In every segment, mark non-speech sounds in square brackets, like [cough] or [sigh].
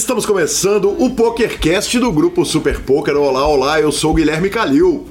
Estamos começando o PokerCast do grupo Super Poker. Olá, olá, eu sou o Guilherme Calil.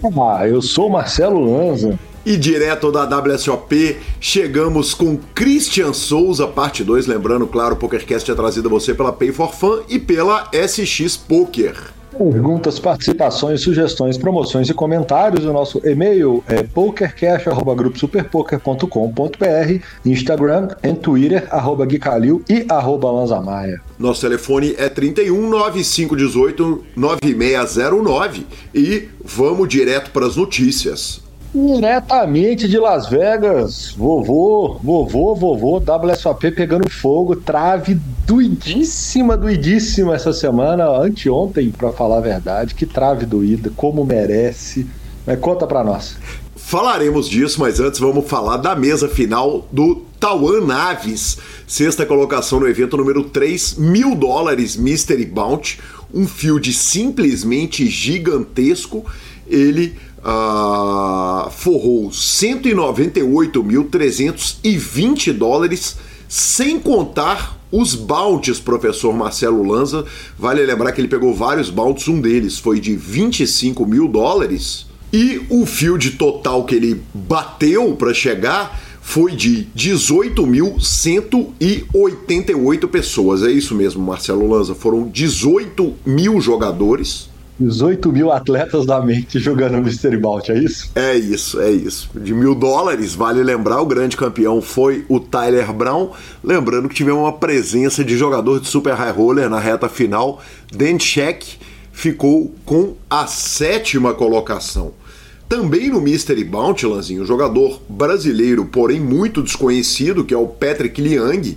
Olá, eu sou o Marcelo Lanza. E direto da WSOP, chegamos com Christian Souza, parte 2. Lembrando, claro, o PokerCast é trazido a você pela Pay for Fun e pela SX Poker. Perguntas, participações, sugestões, promoções e comentários. O nosso e-mail é pokercash.gruposuperpoker.com.br, Instagram e Twitter, arroba Guicalil e arroba Lanzamaia. Nosso telefone é 31 9518 9609 e vamos direto para as notícias. Diretamente de Las Vegas, vovô, vovô, vovô, WSOP pegando fogo, trave doidíssima, doidíssima essa semana, anteontem, para falar a verdade, que trave doída, como merece. Mas conta para nós. Falaremos disso, mas antes vamos falar da mesa final do Tawan Naves, sexta colocação no evento número 3, mil dólares Mystery Bounty, um field simplesmente gigantesco. Ele uh, forrou 198.320 dólares, sem contar os bounties, professor Marcelo Lanza. Vale lembrar que ele pegou vários bounties, um deles foi de 25 mil dólares. E o field total que ele bateu para chegar foi de 18.188 pessoas. É isso mesmo, Marcelo Lanza. Foram 18 mil jogadores 18 mil atletas da mente jogando Mystery Bout, é isso? É isso, é isso. De mil dólares, vale lembrar, o grande campeão foi o Tyler Brown. Lembrando que tivemos uma presença de jogador de Super High Roller na reta final. Dan Sheck ficou com a sétima colocação. Também no Mystery Bounty, Lanzinho, jogador brasileiro, porém muito desconhecido, que é o Patrick Liang,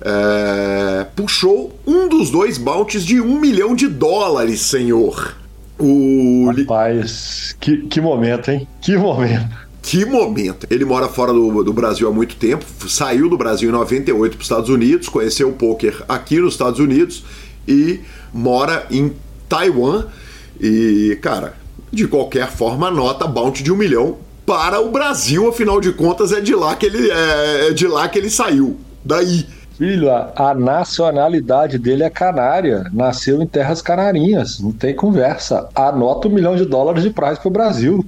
é, puxou um dos dois bounties de um milhão de dólares, senhor. O... Rapaz, que, que momento, hein? Que momento. Que momento! Ele mora fora do, do, Brasil há muito tempo, saiu do Brasil em 98 para os Estados Unidos, conheceu o poker aqui nos Estados Unidos e mora em Taiwan. E, cara, de qualquer forma, nota bounty de um milhão para o Brasil, afinal de contas, é de lá que ele, é, é de lá que ele saiu. Daí. Filho, a, a, nacionalidade dele é canária. Nasceu em terras canarinhas. Não tem conversa. Anota um milhão de dólares de prize pro Brasil.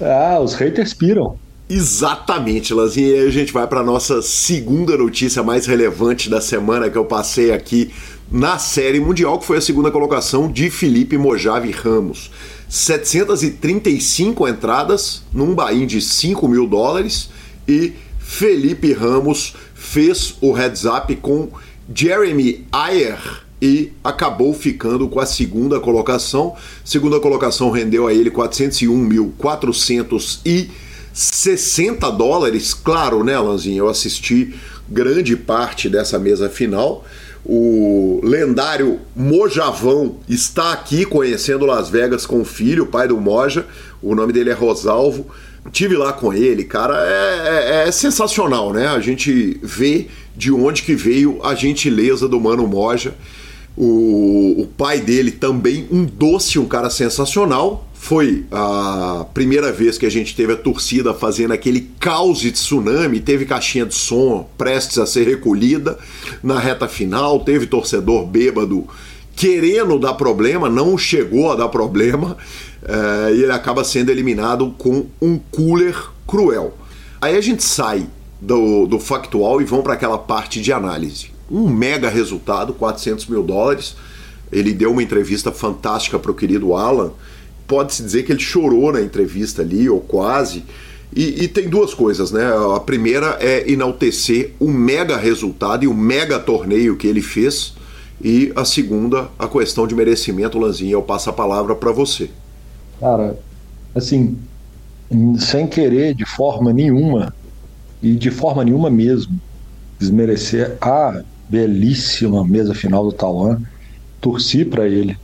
Ah, os haters piram. Exatamente, Lanzinha. E aí a gente vai para nossa segunda notícia mais relevante da semana que eu passei aqui na Série Mundial, que foi a segunda colocação de Felipe Mojave Ramos. 735 entradas num buy de 5 mil dólares e Felipe Ramos fez o heads up com Jeremy Ayer e acabou ficando com a segunda colocação. Segunda colocação rendeu a ele 401.460 dólares. Claro, né, Lanzinho? Eu assisti grande parte dessa mesa final. O lendário Mojavão está aqui conhecendo Las Vegas com o filho, o pai do Moja. O nome dele é Rosalvo. Tive lá com ele, cara, é, é, é, sensacional, né? A gente vê de onde que veio a gentileza do Mano Moja. O, o pai dele também, um doce, um cara sensacional. Foi a primeira vez que a gente teve a torcida fazendo aquele caos de tsunami, teve caixinha de som prestes a ser recolhida na reta final, teve torcedor bêbado querendo dar problema, não chegou a dar problema é, e ele acaba sendo eliminado com um cooler cruel. Aí a gente sai do, do factual e vão para aquela parte de análise. Um mega resultado, 400 mil dólares. Ele deu uma entrevista fantástica para o querido Alan. Pode-se dizer que ele chorou na entrevista ali, ou quase. E, e, tem duas coisas, né? A primeira é enaltecer o mega resultado e o mega torneio que ele fez. E a segunda, a questão de merecimento, Lanzinha. Eu passo a palavra para você. Cara, assim, sem querer de forma nenhuma, e de forma nenhuma mesmo, desmerecer a belíssima mesa final do Tauan, torci para ele.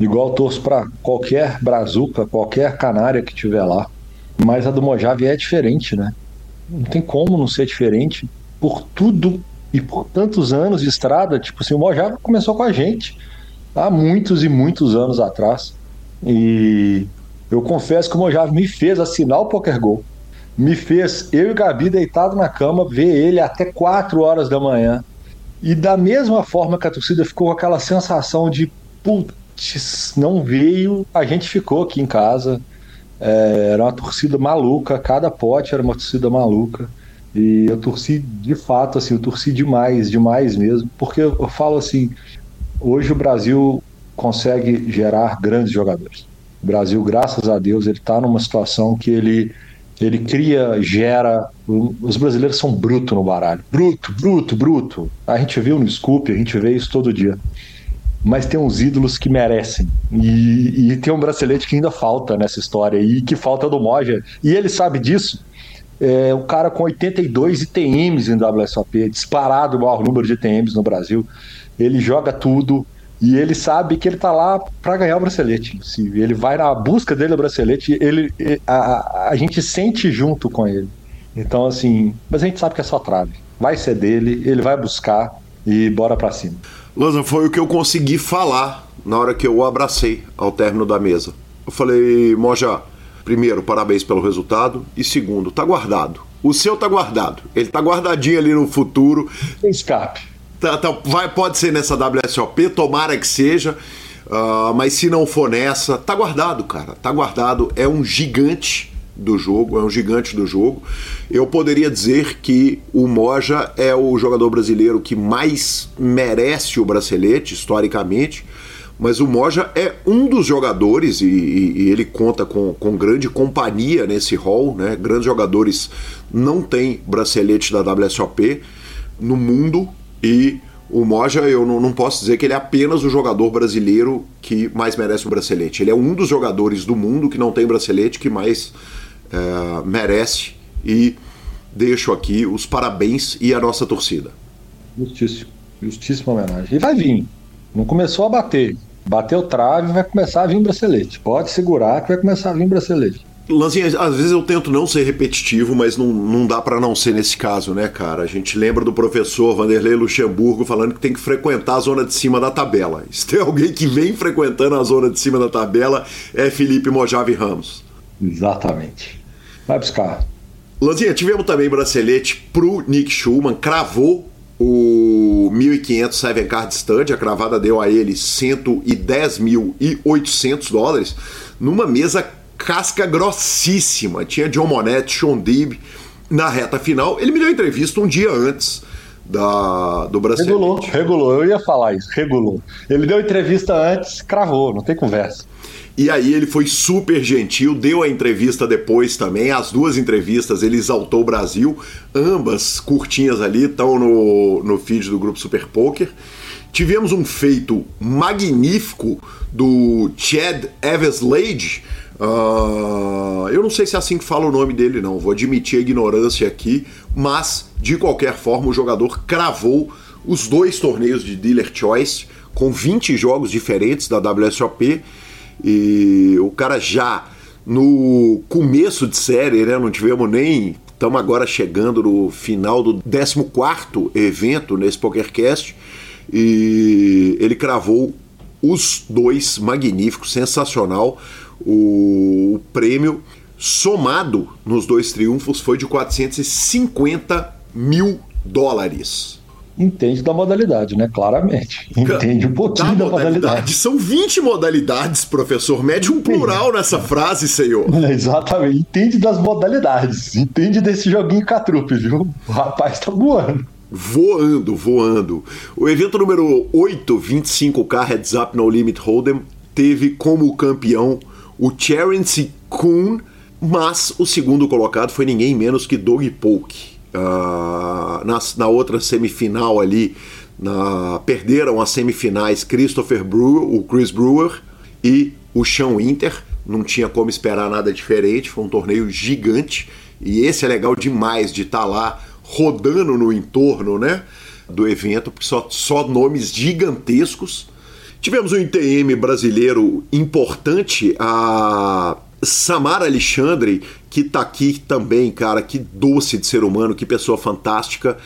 Igual torço para qualquer brazuca, qualquer canária que tiver lá. Mas a do Mojave é diferente, né? Não tem como não ser diferente por tudo e por tantos anos de estrada. Tipo assim, o Mojave começou com a gente há muitos e muitos anos atrás. E eu confesso que o Mojave me fez assinar o Poker Go. Me fez, eu e Gabi deitado na cama, ver ele até 4 horas da manhã. E da mesma forma que a torcida ficou com aquela sensação de putz, não veio, a gente ficou aqui em casa. É, era uma torcida maluca, cada pote era uma torcida maluca. E eu torci de fato, assim, eu torci demais, demais mesmo, porque eu falo assim, hoje o Brasil consegue gerar grandes jogadores. O Brasil, graças a Deus, ele está numa situação que ele ele cria, gera. Os brasileiros são bruto no baralho. Bruto, bruto, bruto. A gente viu no Scoop, a gente vê isso todo dia. Mas tem uns ídolos que merecem. E, e tem um bracelete que ainda falta nessa história. E que falta do Moja. E ele sabe disso. É, o cara com 82 ITMs em WSOP, disparado o maior número de ITMs no Brasil. Ele joga tudo e ele sabe que ele tá lá para ganhar o bracelete. Se ele vai na busca dele o bracelete, ele a, a, gente sente junto com ele. Então assim, mas a gente sabe que é só trave. Vai ser dele, ele vai buscar e bora para cima. Lanza, foi o que eu consegui falar na hora que eu o abracei ao término da mesa. Eu falei, Moja, primeiro, parabéns pelo resultado e segundo, tá guardado. O seu tá guardado. Ele tá guardadinho ali no futuro. Sem escape. Tá, tá, vai, pode ser nessa WSOP, tomara que seja. Uh, mas se não for nessa, tá guardado, cara. Tá guardado. É um gigante do jogo, é um gigante do jogo. Eu poderia dizer que o Moja é o jogador brasileiro que mais merece o bracelete, historicamente. Mas o Moja é um dos jogadores, e, e, ele conta com, com grande companhia nesse hall, né? Grandes jogadores não têm bracelete da WSOP no mundo, e o Moja, eu não, não, posso dizer que ele é apenas o jogador brasileiro que mais merece o bracelete. Ele é um dos jogadores do mundo que não tem bracelete que mais é, merece. E deixo aqui os parabéns e a nossa torcida. Justíssimo. Justíssima homenagem. E vai vir. Não começou a bater. Bateu trave, vai começar a vir bracelete. Pode segurar que vai começar a vir bracelete. Lanzinha, às vezes eu tento não ser repetitivo, mas não, não dá para não ser nesse caso, né, cara? A gente lembra do professor Vanderlei Luxemburgo falando que tem que frequentar a zona de cima da tabela. [laughs] Se tem alguém que vem frequentando a zona de cima da tabela, é Felipe Mojave Ramos. Exatamente. Vai buscar. Lanzinha, tivemos também bracelete pro Nick Schulman, cravou o 1.500 Seven Card Stand, a cravada deu a ele 110.800 dólares, numa mesa casca grossíssima. Tinha John Monette, Sean Deeb na reta final. Ele me deu entrevista um dia antes da, do Brasil. Regulou, regulou. Eu ia falar isso, regulou. Ele deu entrevista antes, cravou, não tem conversa. E aí ele foi super gentil, deu a entrevista depois também, as duas entrevistas, ele exaltou o Brasil, ambas curtinhas ali, estão no, no feed do grupo Super Poker. Tivemos um feito magnífico do Chad Everslade, Uh, eu não sei se é assim que fala o nome dele, não. Vou admitir a ignorância aqui, mas de qualquer forma o jogador cravou os dois torneios de Dealer Choice com 20 jogos diferentes da WSOP e o cara já no começo de série, né? Não tivemos nem. Estamos agora chegando no final do 14 evento nesse PokerCast e ele cravou os dois magníficos, sensacional. O, o prêmio somado nos dois triunfos foi de 450 mil dólares. Entende da modalidade, né? Claramente. Entende um pouquinho da, da modalidade. modalidade. São 20 modalidades, professor. Mede um plural nessa frase, senhor. É, [laughs] exatamente. Entende das modalidades. Entende desse joguinho catrupe, viu? O rapaz tá voando. Voando, voando. O evento número 8, 25K Heads Up No Limit Hold'em, teve como campeão o Terence Kuhn, mas o segundo colocado foi ninguém menos que Doug Polk. Uh, na, na outra semifinal ali, na, perderam as semifinais Christopher Brewer, o Chris Brewer e o Sean Winter. Não tinha como esperar nada diferente, foi um torneio gigante e esse é legal demais de estar tá lá rodando no entorno, né? Do evento, porque só, só nomes gigantescos Tivemos um ITM brasileiro importante, a Samara Alexandre, que tá aqui também, cara, que doce de ser humano, que pessoa fantástica.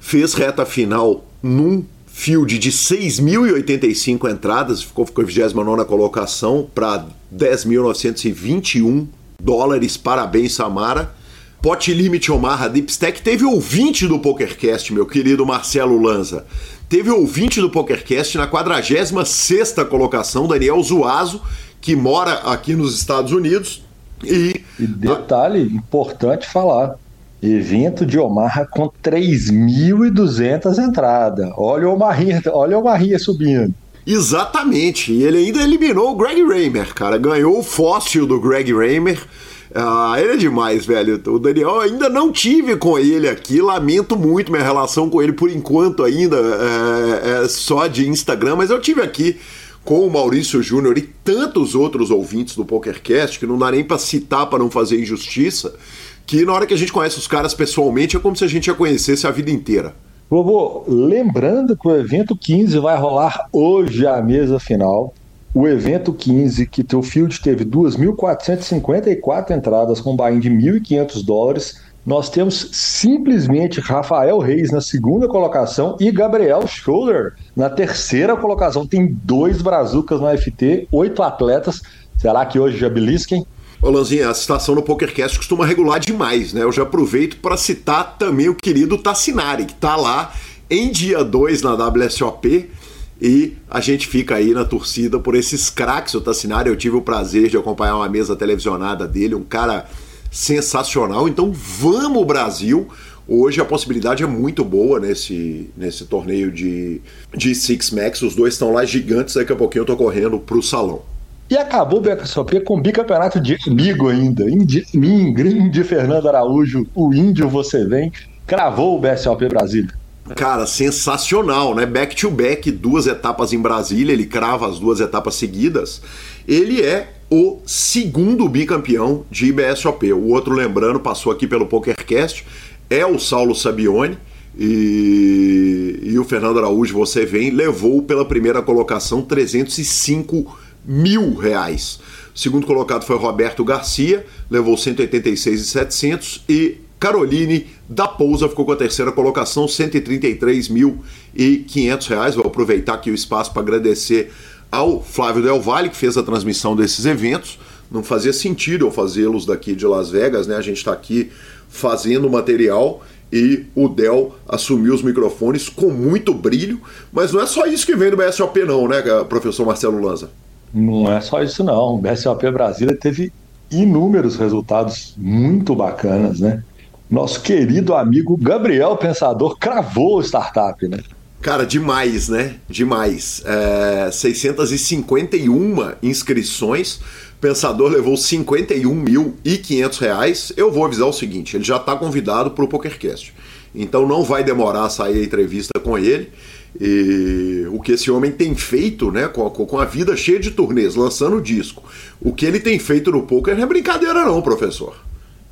Fez reta final num field de 6.085 entradas, ficou com a 29 colocação para 10.921 dólares. Parabéns, Samara. Pot Limit Omaha Deep Stack, teve ouvinte do PokerCast, meu querido Marcelo Lanza. Teve ouvinte do PokerCast na 46 colocação, Daniel Zuazo, que mora aqui nos Estados Unidos. E, e detalhe importante falar: evento de Omaha com 3.200 entradas. Olha o Omarinha, olha o Omarinha subindo. Exatamente, e ele ainda eliminou o Greg Raymer, cara. Ganhou o fóssil do Greg Raymer. Ah, ele é demais, velho. O Daniel ainda não tive com ele aqui. Lamento muito minha relação com ele por enquanto ainda é, é só de Instagram, mas eu tive aqui com o Maurício Júnior e tantos outros ouvintes do PokerCast que não dá nem para citar para não fazer injustiça. Que na hora que a gente conhece os caras pessoalmente é como se a gente já conhecesse a vida inteira. Vovô, lembrando que o evento 15 vai rolar hoje a mesa final o evento 15, que teu field teve 2.454 entradas com buy-in de 1.500 dólares, nós temos simplesmente Rafael Reis na segunda colocação e Gabriel Scholler na terceira colocação. Tem dois brazucas no FT, oito atletas. Será que hoje já belisquem? Ô Lanzinha, a situação no PokerCast costuma regular demais, né? Eu já aproveito para citar também o querido Tassinari, que está lá em dia 2 na WSOP e a gente fica aí na torcida por esses craques. O Tassinari, eu tive o prazer de acompanhar uma mesa televisionada dele, um cara sensacional. Então vamos, Brasil! Hoje a possibilidade é muito boa nesse, nesse torneio de, de Six Max. Os dois estão lá gigantes. Daqui a pouquinho eu tô correndo pro salão. E acabou o BSOP com bicampeonato de amigo ainda. Indi, mim, grande Fernando Araújo, o índio você vem, cravou o BSOP Brasília. Cara, sensacional, né? Back to back, duas etapas em Brasília, ele crava as duas etapas seguidas. Ele é o segundo bicampeão de IBSOP. O outro, lembrando, passou aqui pelo PokerCast, é o Saulo Sabione. E, e o Fernando Araújo, você vem, levou pela primeira colocação 305 mil reais. O segundo colocado foi Roberto Garcia, levou 186,700 e Caroline da Pousa ficou com a terceira colocação, R$ 133.500. Vou aproveitar aqui o espaço para agradecer ao Flávio Del Valle, que fez a transmissão desses eventos. Não fazia sentido eu fazê-los daqui de Las Vegas, né? A gente está aqui fazendo material e o Del assumiu os microfones com muito brilho, mas não é só isso que vem do BSOP não, né, professor Marcelo Lanza? Não é só isso não. O BSOP Brasília teve inúmeros resultados muito bacanas, né? Nosso querido amigo Gabriel Pensador cravou o startup, né? Cara, demais, né? Demais. É, 651 inscrições. Pensador levou 51.500 reais. Eu vou avisar o seguinte: ele já está convidado para o PokerCast. Então não vai demorar a sair a entrevista com ele. E o que esse homem tem feito, né, com a, com a vida cheia de turnês, lançando disco, o que ele tem feito no poker não é brincadeira, não, professor.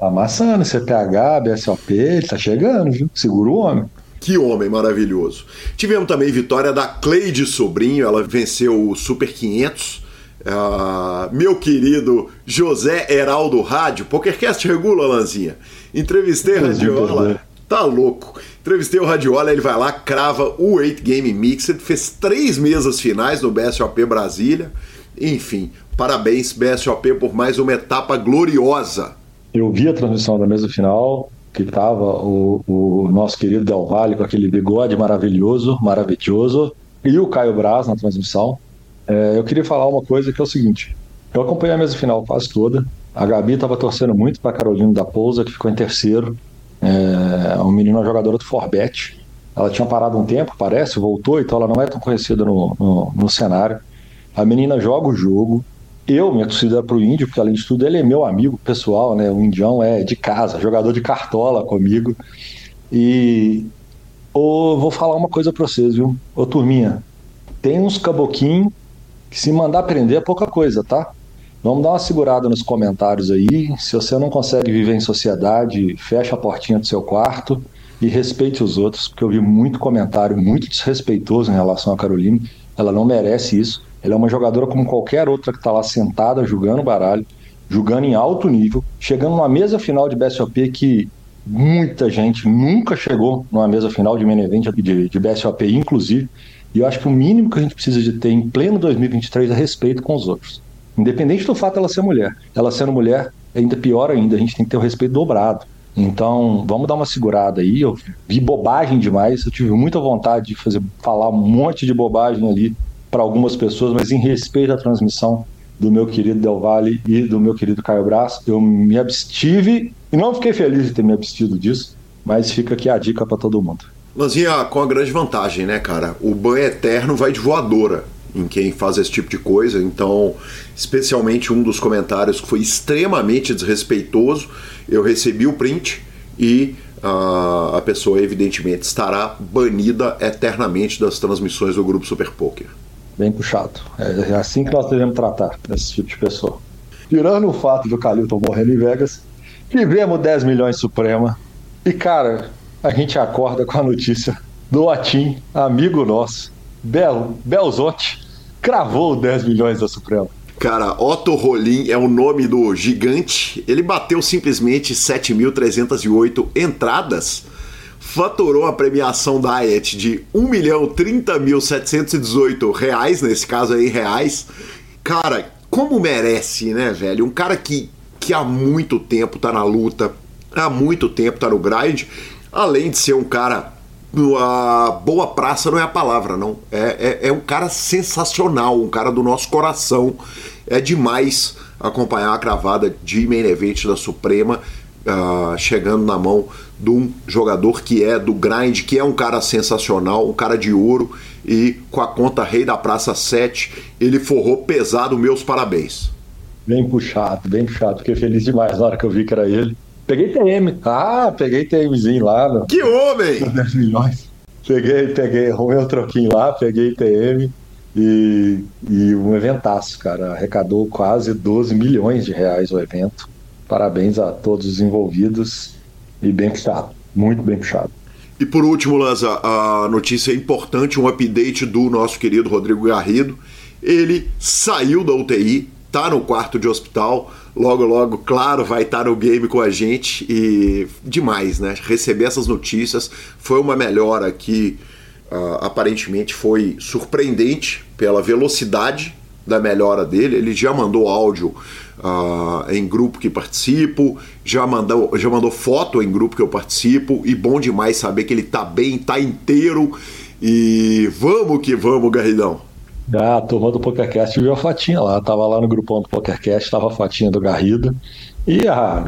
Tá amassando, CPH, BSOP, ele tá chegando, viu? Segura o homem. Que homem maravilhoso. Tivemos também vitória da Cleide Sobrinho, ela venceu o Super 500. Uh, ah, meu querido José Heraldo Rádio, PokerCast regula, Lanzinha. Entrevistei o Radiola. Tá louco. Entrevistei o Radiola, ele vai lá, crava o 8 Game Mixed, fez três mesas finais no BSOP Brasília. Enfim, parabéns, BSOP, por mais uma etapa gloriosa eu vi a transmissão da mesa final, que estava o, o, nosso querido Del Valle com aquele bigode maravilhoso, maravilhoso, e o Caio Braz na transmissão. É, eu queria falar uma coisa que é o seguinte: eu acompanhei a mesa final quase toda. A Gabi estava torcendo muito para a Carolina da Pousa, que ficou em terceiro. É uma menina jogadora do Forbet. Ela tinha parado um tempo, parece, voltou, então ela não é tão conhecida no, no, no cenário. A menina joga o jogo, eu me considero pro índio, porque além de tudo ele é meu amigo pessoal, né? O indião é de casa, jogador de cartola comigo. E oh, vou falar uma coisa pra vocês, viu? Ô turminha, tem uns caboquinhos que se mandar prender é pouca coisa, tá? Vamos dar uma segurada nos comentários aí. Se você não consegue viver em sociedade, fecha a portinha do seu quarto e respeite os outros, porque eu vi muito comentário muito desrespeitoso em relação a Caroline. Ela não merece isso. Ela é uma jogadora como qualquer outra que está lá sentada jogando baralho, jogando em alto nível, chegando numa mesa final de BSOP que muita gente nunca chegou numa mesa final de main event de, de BSOP, inclusive. E eu acho que o mínimo que a gente precisa de ter em pleno 2023 é respeito com os outros. Independente do fato dela ser mulher. Ela sendo mulher, é ainda pior ainda, a gente tem que ter o respeito dobrado. Então, vamos dar uma segurada aí. Eu vi bobagem demais, eu tive muita vontade de fazer falar um monte de bobagem ali para algumas pessoas, mas em respeito à transmissão do meu querido Del Valle e do meu querido Caio Braz, eu me abstive e não fiquei feliz de ter me abstido disso, mas fica aqui a dica para todo mundo. Lanzinha, com a grande vantagem, né, cara? O banho eterno vai de voadora em quem faz esse tipo de coisa. Então, especialmente um dos comentários que foi extremamente desrespeitoso, eu recebi o print e uh, a pessoa, evidentemente, estará banida eternamente das transmissões do grupo Super Poker. Bem puxado. É, é assim que nós devemos tratar esse tipo de pessoa. Tirando o fato do Calilton morrendo em Vegas, tivemos 10 milhões Suprema. E, cara, a gente acorda com a notícia do Atim, amigo nosso, Bel, Belzotti, cravou 10 milhões da Suprema. Cara, Otto Rolim é o nome do gigante. Ele bateu simplesmente 7.308 entradas. Faturou a premiação Diet de 1.030.718 reais, nesse caso aí, reais. Cara, como merece, né, velho? Um cara que, que há muito tempo tá na luta, há muito tempo tá no grind, além de ser um cara a boa praça não é a palavra, não. É, é, é, um cara sensacional, um cara do nosso coração. É demais acompanhar a cravada de main event da Suprema uh, chegando na mão de um jogador que é do grind, que é um cara sensacional, um cara de ouro e com a conta Rei da Praça 7, ele forrou pesado. Meus parabéns. Bem puxado, bem puxado. Fiquei feliz demais na hora que eu vi que era ele. Peguei TM. Ah, peguei TMzinho lá. No, que homem! 10 milhões. Peguei, peguei, arrumei um troquinho lá, peguei TM e, e um eventaço, cara. Arrecadou quase 12 milhões de reais o evento. Parabéns a todos os envolvidos e bem puxado, muito bem puxado. E por último, Lanza, a notícia importante, um update do nosso querido Rodrigo Garrido. Ele saiu da UTI, tá no quarto de hospital logo, logo, claro, vai estar no game com a gente e demais, né? Receber essas notícias foi uma melhora que uh, aparentemente foi surpreendente pela velocidade da melhora dele. Ele já mandou áudio uh, em grupo que participo, já mandou, já mandou foto em grupo que eu participo e bom demais saber que ele tá bem, tá inteiro e vamos que vamos, Garridão. Ah, turma do PokerCast viu a fotinha lá. Tava lá no grupão do PokerCast, tava a fotinha do Garrido. E a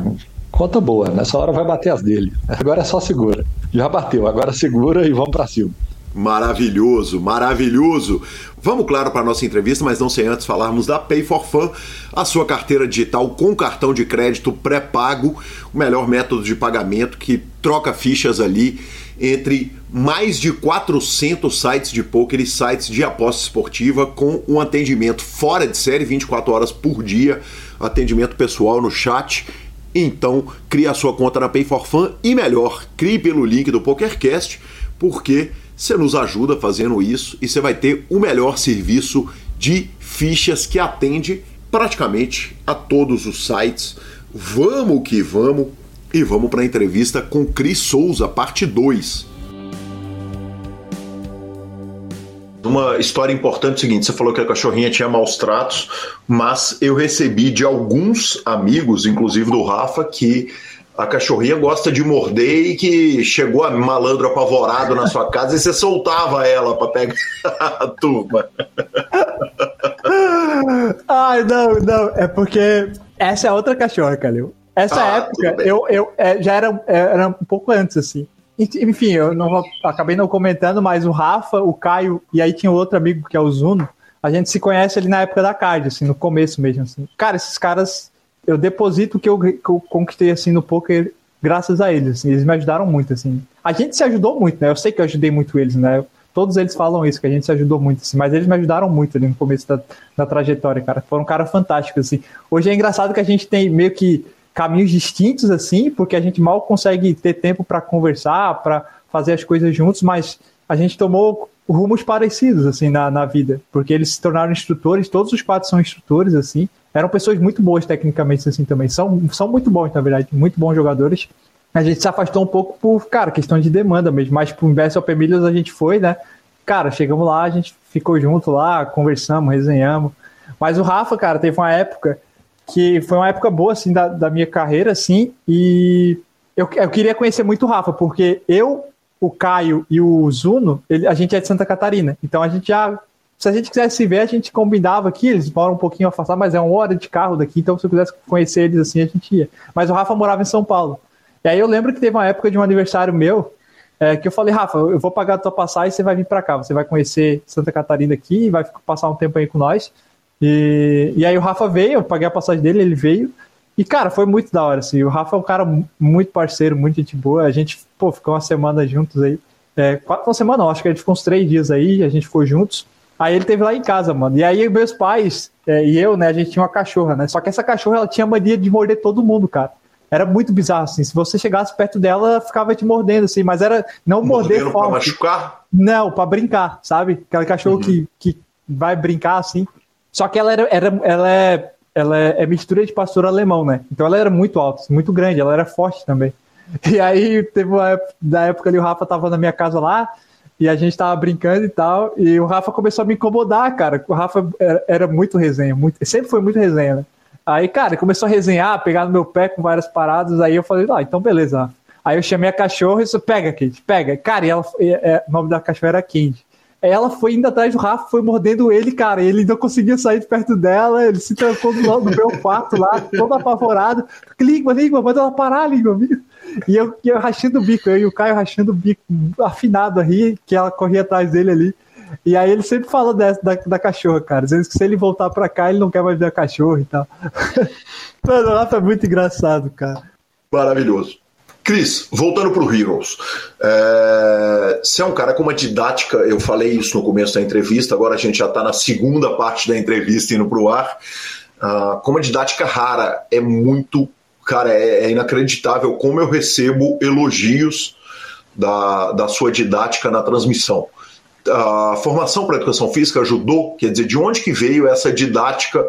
conta boa, nessa hora vai bater as dele. Agora é só segura. Já bateu, agora segura e vamos para cima. Maravilhoso, maravilhoso. Vamos, claro, para a nossa entrevista, mas não sem antes falarmos da Pay for Fun, a sua carteira digital com cartão de crédito pré-pago, o melhor método de pagamento que troca fichas ali entre mais de 400 sites de poker e sites de aposta esportiva com um atendimento fora de série 24 horas por dia, atendimento pessoal no chat. Então, crie a sua conta na Pay for Fun e melhor, crie pelo link do PokerCast, porque você nos ajuda fazendo isso e você vai ter o melhor serviço de fichas que atende praticamente a todos os sites. Vamos que vamos e vamos para a entrevista com Cris Souza, parte 2. Uma história importante é o seguinte: você falou que a cachorrinha tinha maus tratos, mas eu recebi de alguns amigos, inclusive do Rafa, que a cachorrinha gosta de morder e que chegou a malandro apavorado na sua casa e você soltava ela para pegar [laughs] a turma. Ai, não, não. É porque essa é outra cachorra, Calil. Essa ah, época eu, eu é, já era, era um pouco antes, assim. Enfim, eu não acabei não comentando, mas o Rafa, o Caio e aí tinha outro amigo que é o Zuno. A gente se conhece ali na época da card, assim, no começo mesmo. Assim. Cara, esses caras eu deposito o que eu, que eu conquistei assim no poker graças a eles. Assim, eles me ajudaram muito, assim. A gente se ajudou muito, né? Eu sei que eu ajudei muito eles, né? Todos eles falam isso, que a gente se ajudou muito, assim, mas eles me ajudaram muito ali no começo da, da trajetória, cara. Foram um cara fantásticos, assim. Hoje é engraçado que a gente tem meio que caminhos distintos, assim, porque a gente mal consegue ter tempo para conversar, para fazer as coisas juntos, mas a gente tomou rumos parecidos, assim, na, na vida, porque eles se tornaram instrutores, todos os quatro são instrutores, assim, eram pessoas muito boas tecnicamente assim também. São, são muito bons, na verdade, muito bons jogadores. A gente se afastou um pouco por, cara, questão de demanda mesmo. Mas pro Invest Open Millions a gente foi, né? Cara, chegamos lá, a gente ficou junto lá, conversamos, resenhamos. Mas o Rafa, cara, teve uma época que foi uma época boa, assim, da, da minha carreira, assim, e eu, eu queria conhecer muito o Rafa, porque eu, o Caio e o Zuno, ele, a gente é de Santa Catarina. Então a gente já. Se a gente quisesse se ver, a gente combinava aqui, eles moram um pouquinho afastados, mas é uma hora de carro daqui, então se eu quisesse conhecer eles assim, a gente ia. Mas o Rafa morava em São Paulo. E aí eu lembro que teve uma época de um aniversário meu, é, que eu falei, Rafa, eu vou pagar a tua passagem e você vai vir para cá, você vai conhecer Santa Catarina aqui, vai passar um tempo aí com nós. E, e aí o Rafa veio, eu paguei a passagem dele, ele veio. E, cara, foi muito da hora, assim. O Rafa é um cara muito parceiro, muito gente boa. A gente, pô, ficou uma semana juntos aí. É, quatro, uma semana não, acho que a gente ficou uns três dias aí, a gente ficou juntos. Aí ele teve lá em casa, mano. E aí meus pais é, e eu, né, a gente tinha uma cachorra, né? Só que essa cachorra, ela tinha mania de morder todo mundo, cara. Era muito bizarro, assim. Se você chegasse perto dela, ela ficava te mordendo, assim. Mas era não morder Mordendo pra machucar? Não, pra brincar, sabe? Aquela cachorro uhum. que, que vai brincar, assim. Só que ela era, era ela é ela é, é, mistura de pastor alemão, né? Então ela era muito alta, muito grande, ela era forte também. [laughs] E aí teve uma época, da época ali o Rafa tava na minha casa lá e a gente tava brincando e tal, e o Rafa começou a me incomodar, cara. O Rafa era, era muito resenha, muito, sempre foi muito resenha, né? Aí, cara, começou a resenhar, pegar no meu pé com várias paradas, aí eu falei, ah, então beleza. Aí eu chamei a cachorra e disse, pega, Kate, pega. Cara, e ela, é, o nome da cachorra era Candy ela foi indo atrás do Rafa, foi mordendo ele, cara. Ele não conseguia sair de perto dela, ele se trancou no, no meu quarto lá, todo apavorado. Língua, língua, manda ela parar, língua. E eu, eu rachando o bico, eu e o Caio rachando o bico, afinado a rir, que ela corria atrás dele ali. E aí ele sempre fala dessa, da, da cachorra, cara. Dizendo que se ele voltar pra cá, ele não quer mais ver a cachorra e tal. [laughs] Mano, o Rafa é muito engraçado, cara. Maravilhoso. Cris, voltando para o Heroes, é, você é um cara com uma didática, eu falei isso no começo da entrevista, agora a gente já está na segunda parte da entrevista indo para o ar, uh, com uma didática rara, é muito, cara, é, é, inacreditável como eu recebo elogios da, da sua didática na transmissão. A formação para educação física ajudou, quer dizer, de onde que veio essa didática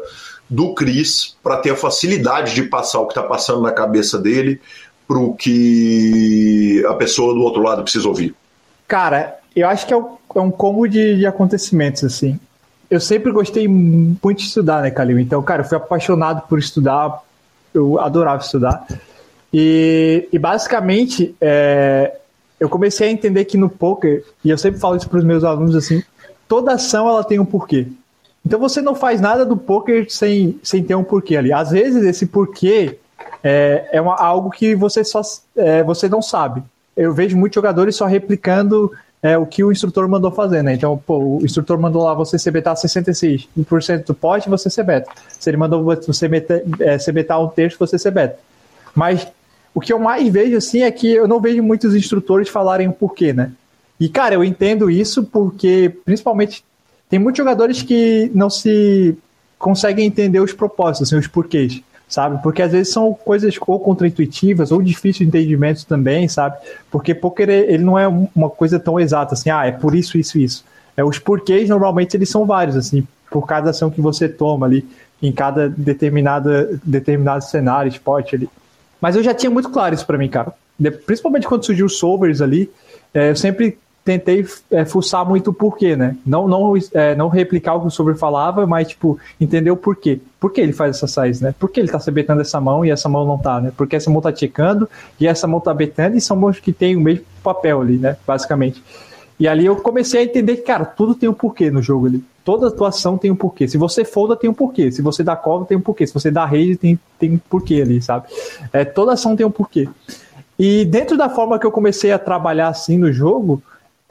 do Cris para ter a facilidade de passar o que está passando na cabeça dele para o que a pessoa do outro lado precisa ouvir? Cara, eu acho que é um, é combo de, de, acontecimentos, assim. Eu sempre gostei muito de estudar, né, Calil? Então, cara, eu fui apaixonado por estudar, eu adorava estudar. E, e basicamente, é, eu comecei a entender que no poker, e eu sempre falo isso para os meus alunos, assim, toda ação ela tem um porquê. Então você não faz nada do poker sem, sem ter um porquê ali. Às vezes esse porquê é, é uma, algo que você só é, você não sabe. Eu vejo muitos jogadores só replicando é, o que o instrutor mandou fazer, né? Então, pô, o instrutor mandou lá você CBtar 66% do pote, você CBeta. Se ele mandou você meter, é, um terço, você CBeta. Mas o que eu mais vejo, assim, é que eu não vejo muitos instrutores falarem o porquê, né? E, cara, eu entendo isso porque, principalmente, tem muitos jogadores que não se conseguem entender os propósitos, assim, os porquês sabe? Porque às vezes são coisas ou contraintuitivas ou difíceis de entendimento também, sabe? Porque poker ele não é uma coisa tão exata assim, ah, é por isso, isso, isso. É, os porquês normalmente eles são vários, assim, por cada ação que você toma ali, em cada determinada, determinado cenário, esporte ali. Mas eu já tinha muito claro isso para mim, cara. Principalmente quando surgiu os solvers ali, é, eu sempre tentei é, fuçar muito o porquê, né? Não, não, é, não replicar o que o sobre falava, mas, tipo, entender o porquê. Por que ele faz essa size, né? Por que ele tá se betando essa mão e essa mão não tá, né? Porque essa mão tá checando e essa mão tá betando e são mãos que tem o mesmo papel ali, né? Basicamente. E ali eu comecei a entender que, cara, tudo tem um porquê no jogo ali. Toda atuação tem um porquê. Se você folda, tem um porquê. Se você dá cover, tem um porquê. Se você dá raise, tem, tem um porquê ali, sabe? É, toda ação tem um porquê. E dentro da forma que eu comecei a trabalhar assim no jogo,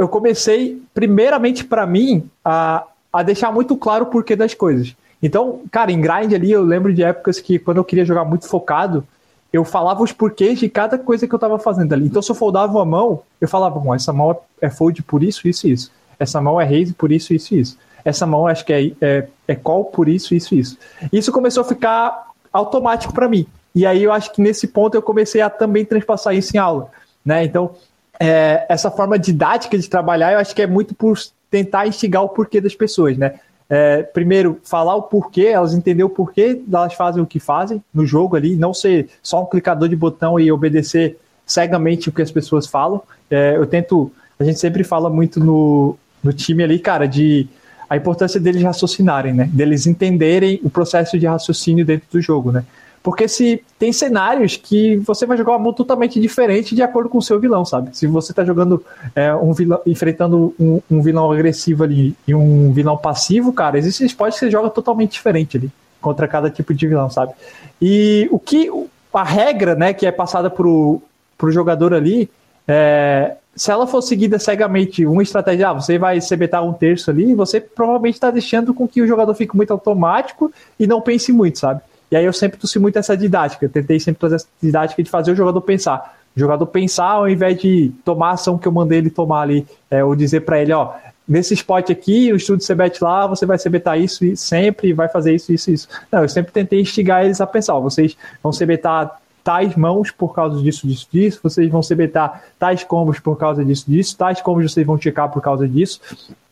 eu comecei, primeiramente para mim, a, a deixar muito claro o porquê das coisas. Então, cara, em grind ali, eu lembro de épocas que quando eu queria jogar muito focado, eu falava os porquês de cada coisa que eu tava fazendo ali. Então, se eu foldava uma mão, eu falava, bom, essa mão é fold por isso, isso e isso. Essa mão é raise por isso, isso e isso. Essa mão acho que é, é, é call por isso, isso e isso. Isso começou a ficar automático para mim. E aí eu acho que nesse ponto eu comecei a também transpassar isso em aula. Né? Então, é, essa forma didática de trabalhar, eu acho que é muito por tentar instigar o porquê das pessoas, né? É, primeiro, falar o porquê, elas entenderem o porquê elas fazem o que fazem no jogo ali, não ser só um clicador de botão e obedecer cegamente o que as pessoas falam. É, eu tento, a gente sempre fala muito no, no time ali, cara, de a importância deles raciocinarem, né? Deles entenderem o processo de raciocínio dentro do jogo, né? Porque se tem cenários que você vai jogar uma mão totalmente diferente de acordo com o seu vilão, sabe? Se você tá jogando é, um vilão, enfrentando um, um, vilão agressivo ali e um vilão passivo, cara, existem spots que você joga totalmente diferente ali contra cada tipo de vilão, sabe? E o que a regra, né, que é passada pro, pro jogador ali, é, se ela for seguida cegamente, uma estratégia, ah, você vai sebetar um terço ali, você provavelmente está deixando com que o jogador fique muito automático e não pense muito, sabe? E aí eu sempre trouxe muito essa didática, tentei sempre trazer essa didática de fazer o jogador pensar. O jogador pensar ao invés de tomar a ação que eu mandei ele tomar ali, é, ou dizer para ele, ó, nesse spot aqui, o estudo CBET lá, você vai CBetar isso e sempre vai fazer isso, isso, isso. Não, eu sempre tentei instigar eles a pensar, ó, vocês vão CBetar tais mãos por causa disso, disso, disso, vocês vão CBetar tais combos por causa disso, disso, tais combos vocês vão checar por causa disso.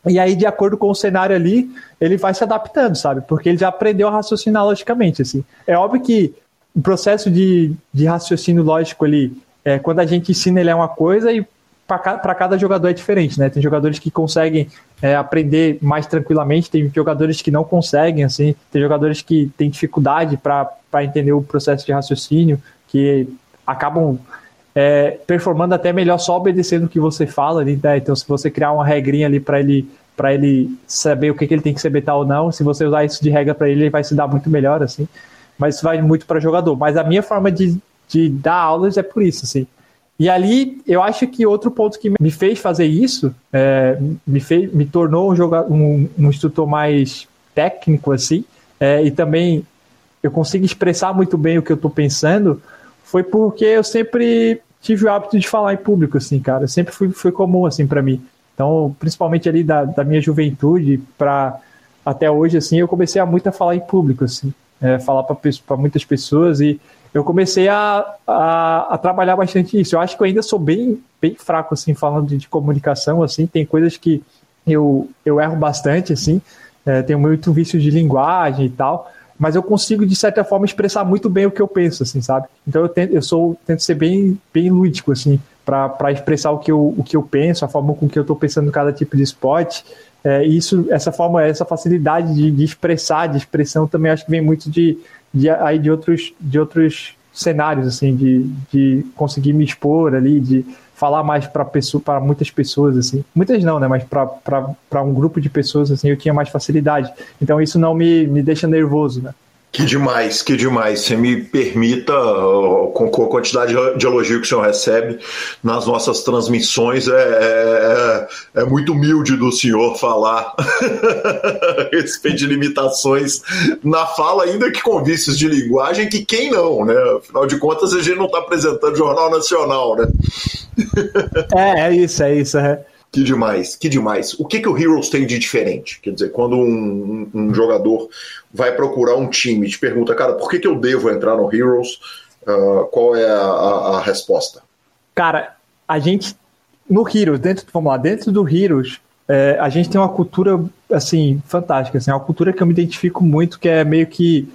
E aí, de acordo com o cenário ali, ele vai se adaptando, sabe? Porque ele já aprendeu a raciocinar logicamente, assim. É óbvio que o processo de, de raciocínio lógico ali, é, quando a gente ensina ele é uma coisa e para cada jogador é diferente, né? Tem jogadores que conseguem é, aprender mais tranquilamente, tem jogadores que não conseguem, assim, tem jogadores que têm dificuldade para entender o processo de raciocínio, que acabam é, performando até melhor só obedecendo o que você fala ali, né? Então, se você criar uma regrinha ali para ele para ele saber o que, que ele tem que saber tal ou não, se você usar isso de regra para ele, ele vai se dar muito melhor, assim. Mas isso vai muito para jogador. Mas a minha forma de, de dar aulas é por isso, assim. E ali, eu acho que outro ponto que me fez fazer isso, é, me, fez, me tornou um, um, um instrutor mais técnico, assim, é, e também eu consigo expressar muito bem o que eu estou pensando, foi porque eu sempre tive o hábito de falar em público, assim, cara. Sempre foi, foi comum, assim, para mim. Então, principalmente ali da, da minha juventude para até hoje, assim, eu comecei a muito a falar em público, assim. É, falar para muitas pessoas e eu comecei a, a, a, trabalhar bastante isso. Eu acho que eu ainda sou bem, bem fraco, assim, falando de, de comunicação, assim. Tem coisas que eu, eu erro bastante, assim. É, tenho muito vício de linguagem e tal mas eu consigo, de certa forma, expressar muito bem o que eu penso, assim, sabe? Então eu tento, eu sou, tento ser bem, bem lúdico, assim, para expressar o que, eu, o que eu penso, a forma com que eu estou pensando em cada tipo de spot. É, isso, essa forma, essa facilidade de, de, expressar, de expressão, também acho que vem muito de, de, aí de, outros, de outros cenários, assim, de, de conseguir me expor ali, de falar mais para pessoa, para muitas pessoas assim. Muitas não, né, mas para um grupo de pessoas assim, eu tinha mais facilidade. Então isso não me, me deixa nervoso, né? Que demais, que demais. Você me permita, com a quantidade de elogio que o senhor recebe nas nossas transmissões, é, é, é muito humilde do senhor falar [laughs] respeito de limitações na fala, ainda que com vícios de linguagem, que quem não, né? Afinal de contas, a gente não está apresentando Jornal Nacional, né? É, é isso, é isso. É. Que demais, que demais. O que, que o Heroes tem de diferente? Quer dizer, quando um, um, um jogador vai procurar um time e te pergunta, cara, por que, que eu devo entrar no Heroes? Uh, qual é a, a, a, resposta? Cara, a gente, no Heroes, dentro, vamos lá, dentro do Heroes, é, a gente tem uma cultura, assim, fantástica, assim, uma cultura que eu me identifico muito, que é meio que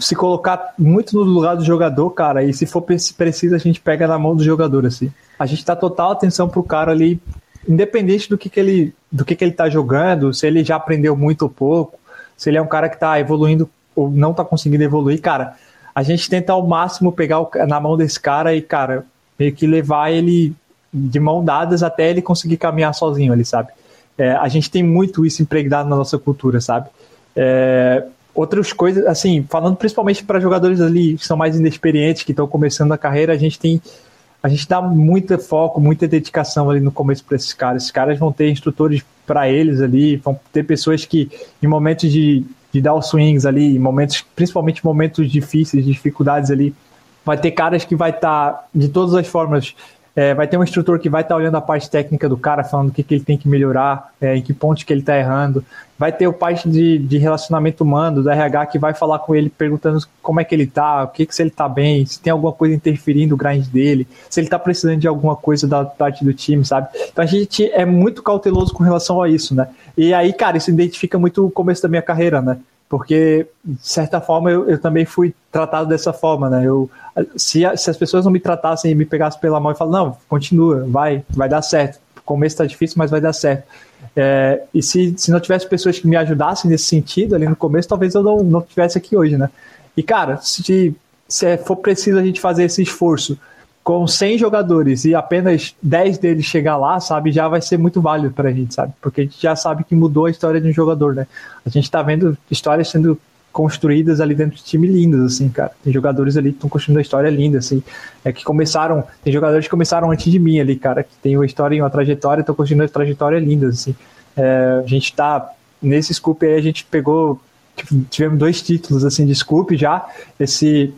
se colocar muito no lugar do jogador, cara, e se for preciso, a gente pega na mão do jogador, assim. A gente dá total atenção pro cara ali independente do que, que ele do que, que ele está jogando, se ele já aprendeu muito ou pouco, se ele é um cara que está evoluindo ou não está conseguindo evoluir, cara, a gente tenta ao máximo pegar o, na mão desse cara e, cara, meio que levar ele de mão dadas até ele conseguir caminhar sozinho ali, sabe? É, a gente tem muito isso impregnado na nossa cultura, sabe? É, outras coisas, assim, falando principalmente para jogadores ali que são mais inexperientes, que estão começando a carreira, a gente tem a gente dá muito foco, muita dedicação ali no começo para esses caras. Esses caras vão ter instrutores para eles ali, vão ter pessoas que, em momentos de, de dar os swings ali, momentos, principalmente momentos difíceis, dificuldades ali, vai ter caras que vai estar, tá, de todas as formas, é, vai ter um instrutor que vai estar tá olhando a parte técnica do cara, falando o que, que ele tem que melhorar, é, em que pontos que ele está errando. Vai ter o parte de, de relacionamento humano, do RH, que vai falar com ele, perguntando como é que ele está, o que, que se ele está bem, se tem alguma coisa interferindo o grind dele, se ele está precisando de alguma coisa da parte do time, sabe? Então a gente é muito cauteloso com relação a isso, né? E aí, cara, isso identifica muito o começo da minha carreira, né? Porque de certa forma eu, eu, também fui tratado dessa forma, né? Eu, se, se as pessoas não me tratassem e me pegassem pela mão e falassem, não, continua, vai, vai dar certo. O começo está difícil, mas vai dar certo. É, e se, se não tivesse pessoas que me ajudassem nesse sentido ali no começo, talvez eu não, não tivesse aqui hoje, né? E cara, se se for preciso a gente fazer esse esforço com 100 jogadores e apenas 10 deles chegar lá, sabe, já vai ser muito válido pra gente, sabe? Porque a gente já sabe que mudou a história de um jogador, né? A gente tá vendo histórias sendo construídas ali dentro do time lindas, assim, cara. Tem jogadores ali que estão construindo uma história linda, assim. É que começaram, tem jogadores que começaram antes de mim ali, cara, que tem uma história e uma trajetória, estão construindo uma trajetória linda, assim. É, a gente tá, nesse scoop aí, a gente pegou, tipo, tivemos dois títulos, assim, de scoop já, esse,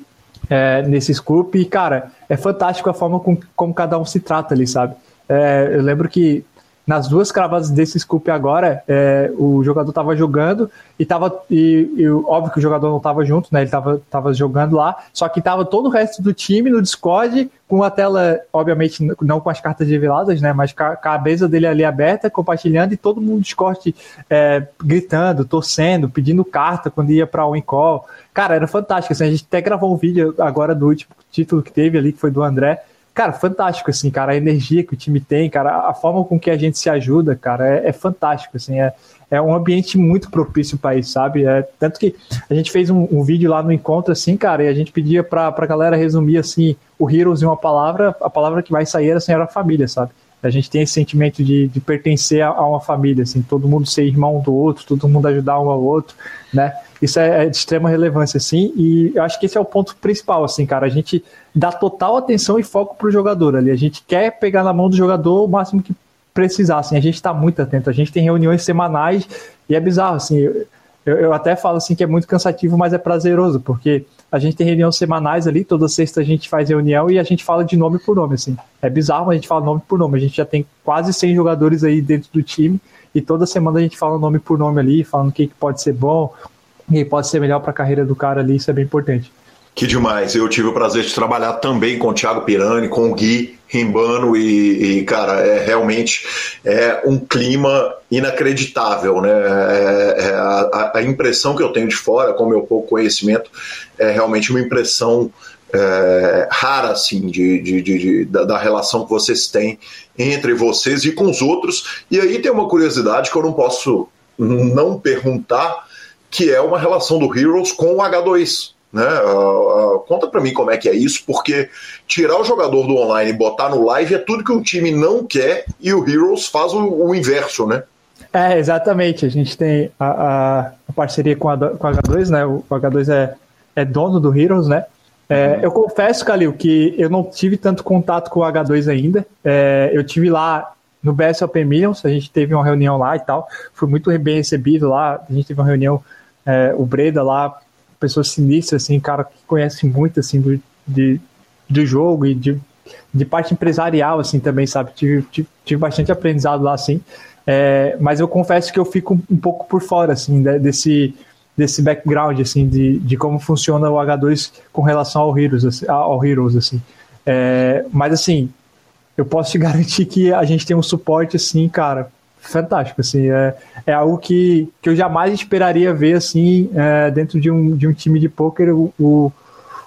é, nesse scoop, e, cara, é fantástico a forma com, como cada um se trata ali, sabe? É, eu lembro que nas duas cravadas desse scoop agora, é, o jogador estava jogando e tava. E, e, óbvio que o jogador não estava junto, né? Ele estava tava jogando lá, só que tava todo o resto do time no Discord, com a tela, obviamente, não com as cartas reveladas, né? Mas com a cabeça dele ali aberta, compartilhando, e todo mundo no Discord é, gritando, torcendo, pedindo carta quando ia para o call. Cara, era fantástico. Assim, a gente até gravou um vídeo agora do último título que teve ali, que foi do André cara, fantástico, assim, cara, a energia que o time tem, cara, a forma com que a gente se ajuda, cara, é, é fantástico, assim, é, é um ambiente muito propício para isso, sabe? É, tanto que a gente fez um, um, vídeo lá no encontro, assim, cara, e a gente pedia pra, pra galera resumir, assim, o Heroes em uma palavra, a palavra que vai sair era assim, era família, sabe? A gente tem esse sentimento de, de pertencer a, a uma família, assim, todo mundo ser irmão do outro, todo mundo ajudar um ao outro, né? Isso é, é de extrema relevância, assim, e eu acho que esse é o ponto principal, assim, cara. A gente dá total atenção e foco pro jogador ali. A gente quer pegar na mão do jogador o máximo que precisar, assim. A gente está muito atento. A gente tem reuniões semanais e é bizarro, assim. Eu, eu até falo assim que é muito cansativo, mas é prazeroso, porque a gente tem reuniões semanais ali, toda sexta a gente faz reunião e a gente fala de nome por nome, assim. É bizarro, mas a gente fala nome por nome. A gente já tem quase 100 jogadores aí dentro do time e toda semana a gente fala nome por nome ali, falando o que, que pode ser bom, e pode ser melhor para a carreira do cara ali, isso é bem importante. Que demais. Eu tive o prazer de trabalhar também com o Thiago Pirani, com o Gui Rimbano e, e cara, é realmente é um clima inacreditável, né? É, é a, a, impressão que eu tenho de fora, com meu pouco conhecimento, é realmente uma impressão é, rara, assim, de, de, de, de da, da, relação que vocês têm entre vocês e com os outros. E aí tem uma curiosidade que eu não posso não perguntar, que é uma relação do Heroes com o H2. Né? Uh, uh, conta para mim como é que é isso, porque tirar o jogador do online e botar no live é tudo que o time não quer e o Heroes faz o, o inverso, né? É, exatamente. A gente tem a, a, parceria com a, com a H2, né? O, H2 é, é dono do Heroes, né? É, uhum. Eu confesso, Calil, que eu não tive tanto contato com o H2 ainda. É, eu tive lá no BSOP Millions, a gente teve uma reunião lá e tal. Fui muito bem recebido lá. A gente teve uma reunião é, o Breda lá, pessoa sinistra, assim, cara que conhece muito, assim, do, de, do jogo e de, de parte empresarial, assim, também, sabe? Tive, tive, tive bastante aprendizado lá, assim. É, mas eu confesso que eu fico um pouco por fora, assim, desse, desse background, assim, de, de como funciona o H2 com relação ao Heroes, assim, ao Heroes, assim. É, mas, assim, eu posso te [laughs] garantir que a gente tem um suporte, assim, cara, fantástico, assim, é, é algo que, que eu jamais esperaria ver, assim, é, dentro de um, de um time de pôquer, o, o,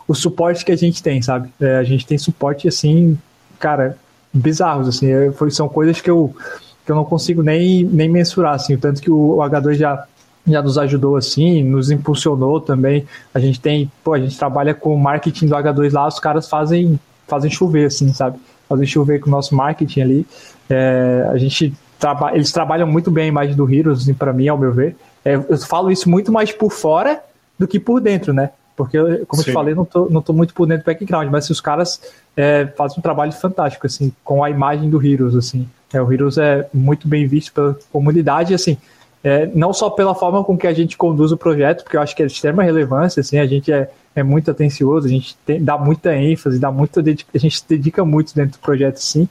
o, suporte que a gente tem, sabe? É, a gente tem suporte, assim, cara, bizarros, assim, é, foi, são coisas que eu, que eu não consigo nem, nem mensurar, assim, tanto que o, o H2 já já nos ajudou assim, nos impulsionou também. A gente tem, pô, a gente trabalha com o marketing do H2 lá, os caras fazem fazem chover assim, sabe? Fazem chover com o nosso marketing ali. É, a gente traba eles trabalham muito bem a imagem do Heroes, assim, para mim, ao meu ver. É, eu falo isso muito mais por fora do que por dentro, né? Porque, como Sim. eu te falei, não tô, não tô muito por dentro do background, mas os caras é, fazem um trabalho fantástico, assim, com a imagem do Heroes, assim. É, o Heroes é muito bem visto pela comunidade, assim, é, não só pela forma com que a gente conduz o projeto, porque eu acho que é de extrema relevância, assim, a gente é, é muito atencioso, a gente tem, dá muita ênfase, dá muito, a gente se dedica muito dentro do projeto, sim,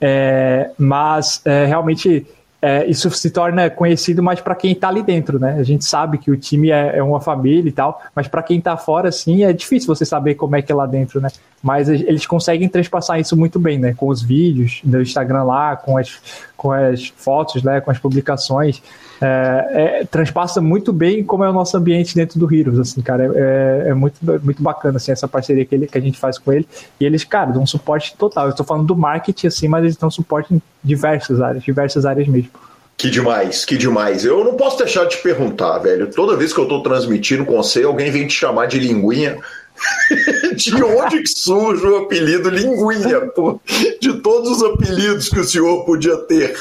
é, mas é, realmente é, isso se torna conhecido mais para quem está ali dentro, né? A gente sabe que o time é, é uma família e tal, mas para quem está fora, assim, é difícil você saber como é que é lá dentro, né? Mas eles conseguem transpassar isso muito bem, né? Com os vídeos do Instagram lá, com as, com as fotos, né? Com as publicações é, é, transpassa muito bem como é o nosso ambiente dentro do Heroes, assim, cara, é, é, é, muito, muito bacana, assim, essa parceria que, ele, que a gente faz com ele, e eles, cara, dão um suporte total, eu estou falando do marketing, assim, mas eles dão suporte em diversas áreas, diversas áreas mesmo. Que demais, que demais. Eu não posso deixar de te perguntar, velho. Toda vez que eu tô transmitindo com você, alguém vem te chamar de linguinha. [laughs] De onde que surge o apelido linguinha, pô? De todos os apelidos que o senhor podia ter.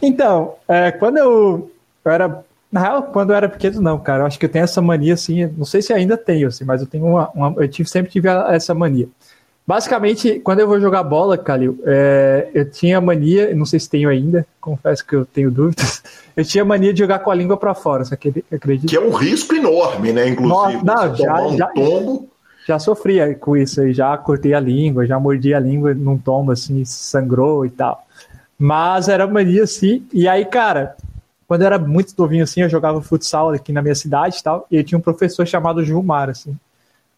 Então, é, quando eu, eu era. Na real, quando eu era pequeno, não, cara. Eu acho que eu tenho essa mania, assim. Não sei se ainda tenho, assim, mas eu tenho uma. uma eu tive, sempre tive essa mania. Basicamente, quando eu vou jogar bola, Calil, é, eu tinha mania, não sei se tenho ainda, confesso que eu tenho dúvidas, [laughs] eu tinha mania de jogar com a língua para fora, você acredita? Que é um risco enorme, né, inclusive. Não, já, um já, tombo... já sofria com isso aí, já cortei a língua, já mordi a língua num tombo, assim, sangrou e tal. Mas era mania, assim, e aí, cara, quando eu era muito novinho, assim, eu jogava futsal aqui na minha cidade e tal, e tinha um professor chamado Gilmar, assim,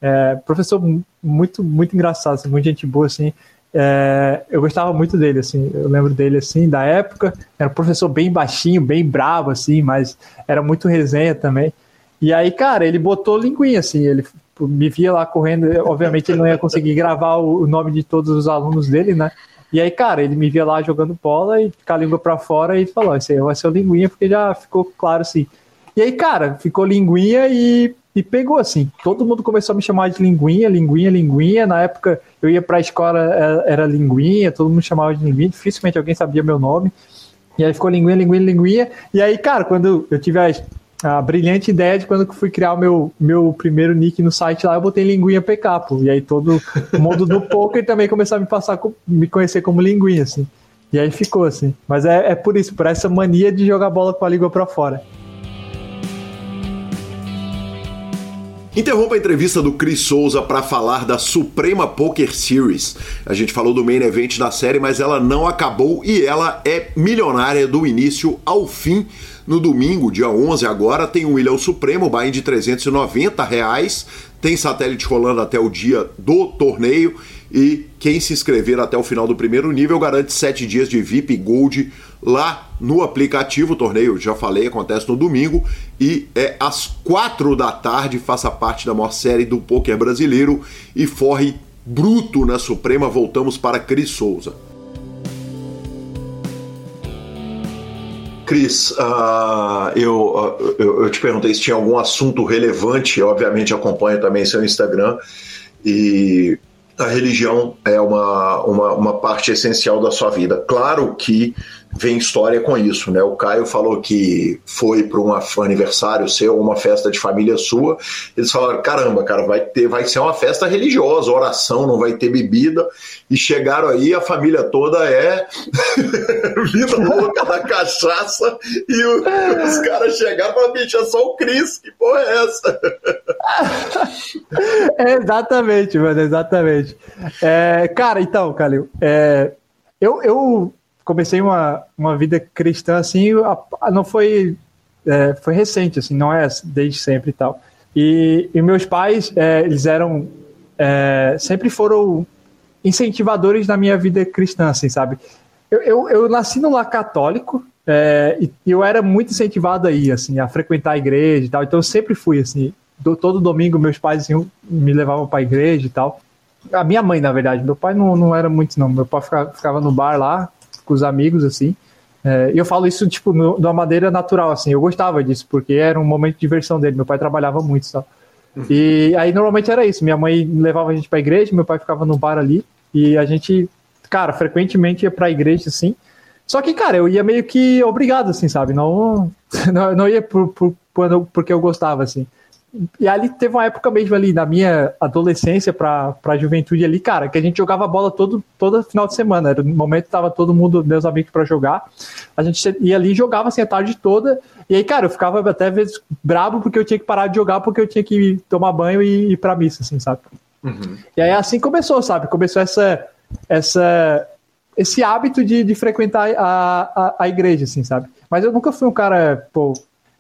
é, professor muito, muito engraçado, assim, muito gente boa, assim. É, eu gostava muito dele, assim. Eu lembro dele, assim, da época. Era um professor bem baixinho, bem bravo, assim, mas era muito resenha também. E aí, cara, ele botou linguinha, assim. Ele me via lá correndo. Obviamente, ele não ia conseguir gravar o nome de todos os alunos dele, né? E aí, cara, ele me via lá jogando bola e com a língua pra fora e falou: Isso aí vai ser o linguinha, porque já ficou claro assim. E aí, cara, ficou linguinha e e pegou assim. Todo mundo começou a me chamar de linguinha, linguinha, linguinha. Na época eu ia para a escola, era, era linguinha, todo mundo chamava de linguinha, dificilmente alguém sabia meu nome. E aí ficou linguinha, linguinha, linguinha. E aí, cara, quando eu tive a, a brilhante ideia de quando fui criar o meu, meu primeiro nick no site lá, eu botei linguinha PK, pô. E aí todo mundo do poker também começou a me passar, me conhecer como linguinha, assim. E aí ficou assim. Mas é, é por isso, por essa mania de jogar bola com a língua para fora. Interrompa a entrevista do Chris Souza para falar da Suprema Poker Series. A gente falou do main event da série, mas ela não acabou e ela é milionária do início ao fim. No domingo, dia 11 agora, tem o Ilhão Supremo, buy de 390 reais. Tem satélite rolando até o dia do torneio e quem se inscrever até o final do primeiro nível garante 7 dias de VIP Gold lá no aplicativo. O torneio, já falei, acontece no domingo e é às 4 da tarde. Faça parte da maior série do poker brasileiro e forre bruto na Suprema. Voltamos para Cris Souza. Cris, uh, eu, uh, eu, eu, te perguntei se tinha algum assunto relevante, obviamente acompanho também seu Instagram, e a religião é uma, uma, uma parte essencial da sua vida. Claro que vem história com isso, né? O Caio falou que foi para um aniversário seu, uma festa de família sua. Eles falaram: caramba, cara, vai ter, vai ser uma festa religiosa, oração, não vai ter bebida. E chegaram aí, a família toda é [laughs] vida louca da cachaça. E o, os caras chegaram falaram: bicho, é só o Cris, que porra é essa? [laughs] exatamente, mano, exatamente. É, cara, então, Calil, é, eu, eu comecei uma, uma vida cristã assim, não foi é, foi recente assim, não é desde sempre e tal. E, e meus pais, é, eles eram é, sempre foram incentivadores na minha vida cristã, assim, sabe? Eu, eu, eu nasci no lar católico é, e eu era muito incentivado aí, assim, a frequentar a igreja e tal. Então eu sempre fui assim. Do, todo domingo meus pais assim, me levavam para a igreja e tal. A minha mãe, na verdade, meu pai não, não era muito não. Meu pai ficava, ficava no bar lá, com os amigos, assim. É, eu falo isso, tipo, no, de uma maneira natural, assim. Eu gostava disso, porque era um momento de diversão dele. Meu pai trabalhava muito? Uhum. E aí, normalmente era isso. Minha mãe levava a gente pra igreja, meu pai ficava no bar ali. E a gente, cara, frequentemente ia pra igreja, assim. Só que, cara, eu ia meio que obrigado, assim, sabe? Não, [laughs] não, não ia por, por, porque eu gostava, assim. E ali teve uma época mesmo ali, na minha adolescência pra, pra juventude ali, cara, que a gente jogava bola todo, todo final de semana. Era no momento que tava todo mundo, meus amigos, para jogar. A gente ia ali e jogava assim a tarde toda. E aí, cara, eu ficava até às vezes brabo porque eu tinha que parar de jogar, porque eu tinha que tomar banho e ir pra missa, assim, sabe? Uhum. E aí assim começou, sabe? Começou essa, essa, esse hábito de, de frequentar a, a, a igreja, assim, sabe? Mas eu nunca fui um cara, pô,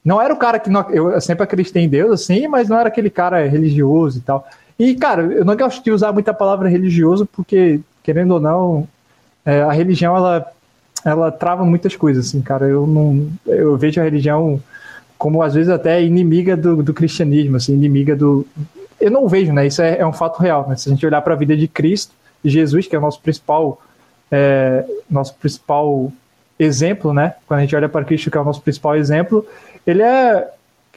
não era o cara que. Não, eu sempre acreditei em Deus, assim, mas não era aquele cara religioso e tal. E, cara, eu não gosto de usar muita palavra religioso, porque, querendo ou não, é, a religião, ela, ela trava muitas coisas, assim, cara. Eu não. Eu vejo a religião como, às vezes, até inimiga do, do cristianismo, assim, inimiga do. Eu não vejo, né? Isso é, é um fato real, né? Se a gente olhar para a vida de Cristo, Jesus, que é o nosso principal. É, nosso principal exemplo, né? Quando a gente olha para Cristo, que é o nosso principal exemplo, ele é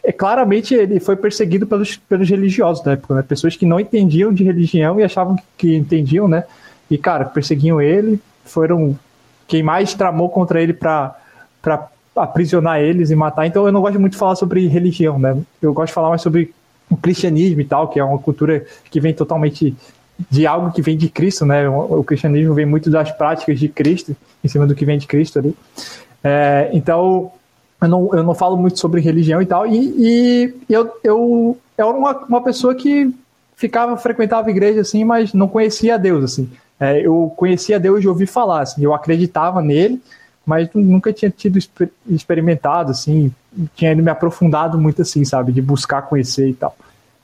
é, claramente ele foi perseguido pelos, pelos religiosos da época, né? Pessoas que não entendiam de religião e achavam que, que entendiam, né? E, cara, perseguiam ele, foram quem mais tramou contra ele para aprisionar eles e matar. Então eu não gosto muito de falar sobre religião, né? Eu gosto de falar mais sobre o cristianismo e tal, que é uma cultura que vem totalmente de algo que vem de Cristo, né? O cristianismo vem muito das práticas de Cristo, em cima do que vem de Cristo ali. É, então, eu não, eu não falo muito sobre religião e tal, e, e eu, eu, eu era uma, uma pessoa que ficava, frequentava igreja, assim, mas não conhecia Deus, assim. É, eu conhecia Deus de ouvir falar, assim, eu acreditava nele, mas nunca tinha tido experimentado, assim, tinha me aprofundado muito, assim, sabe, de buscar conhecer e tal.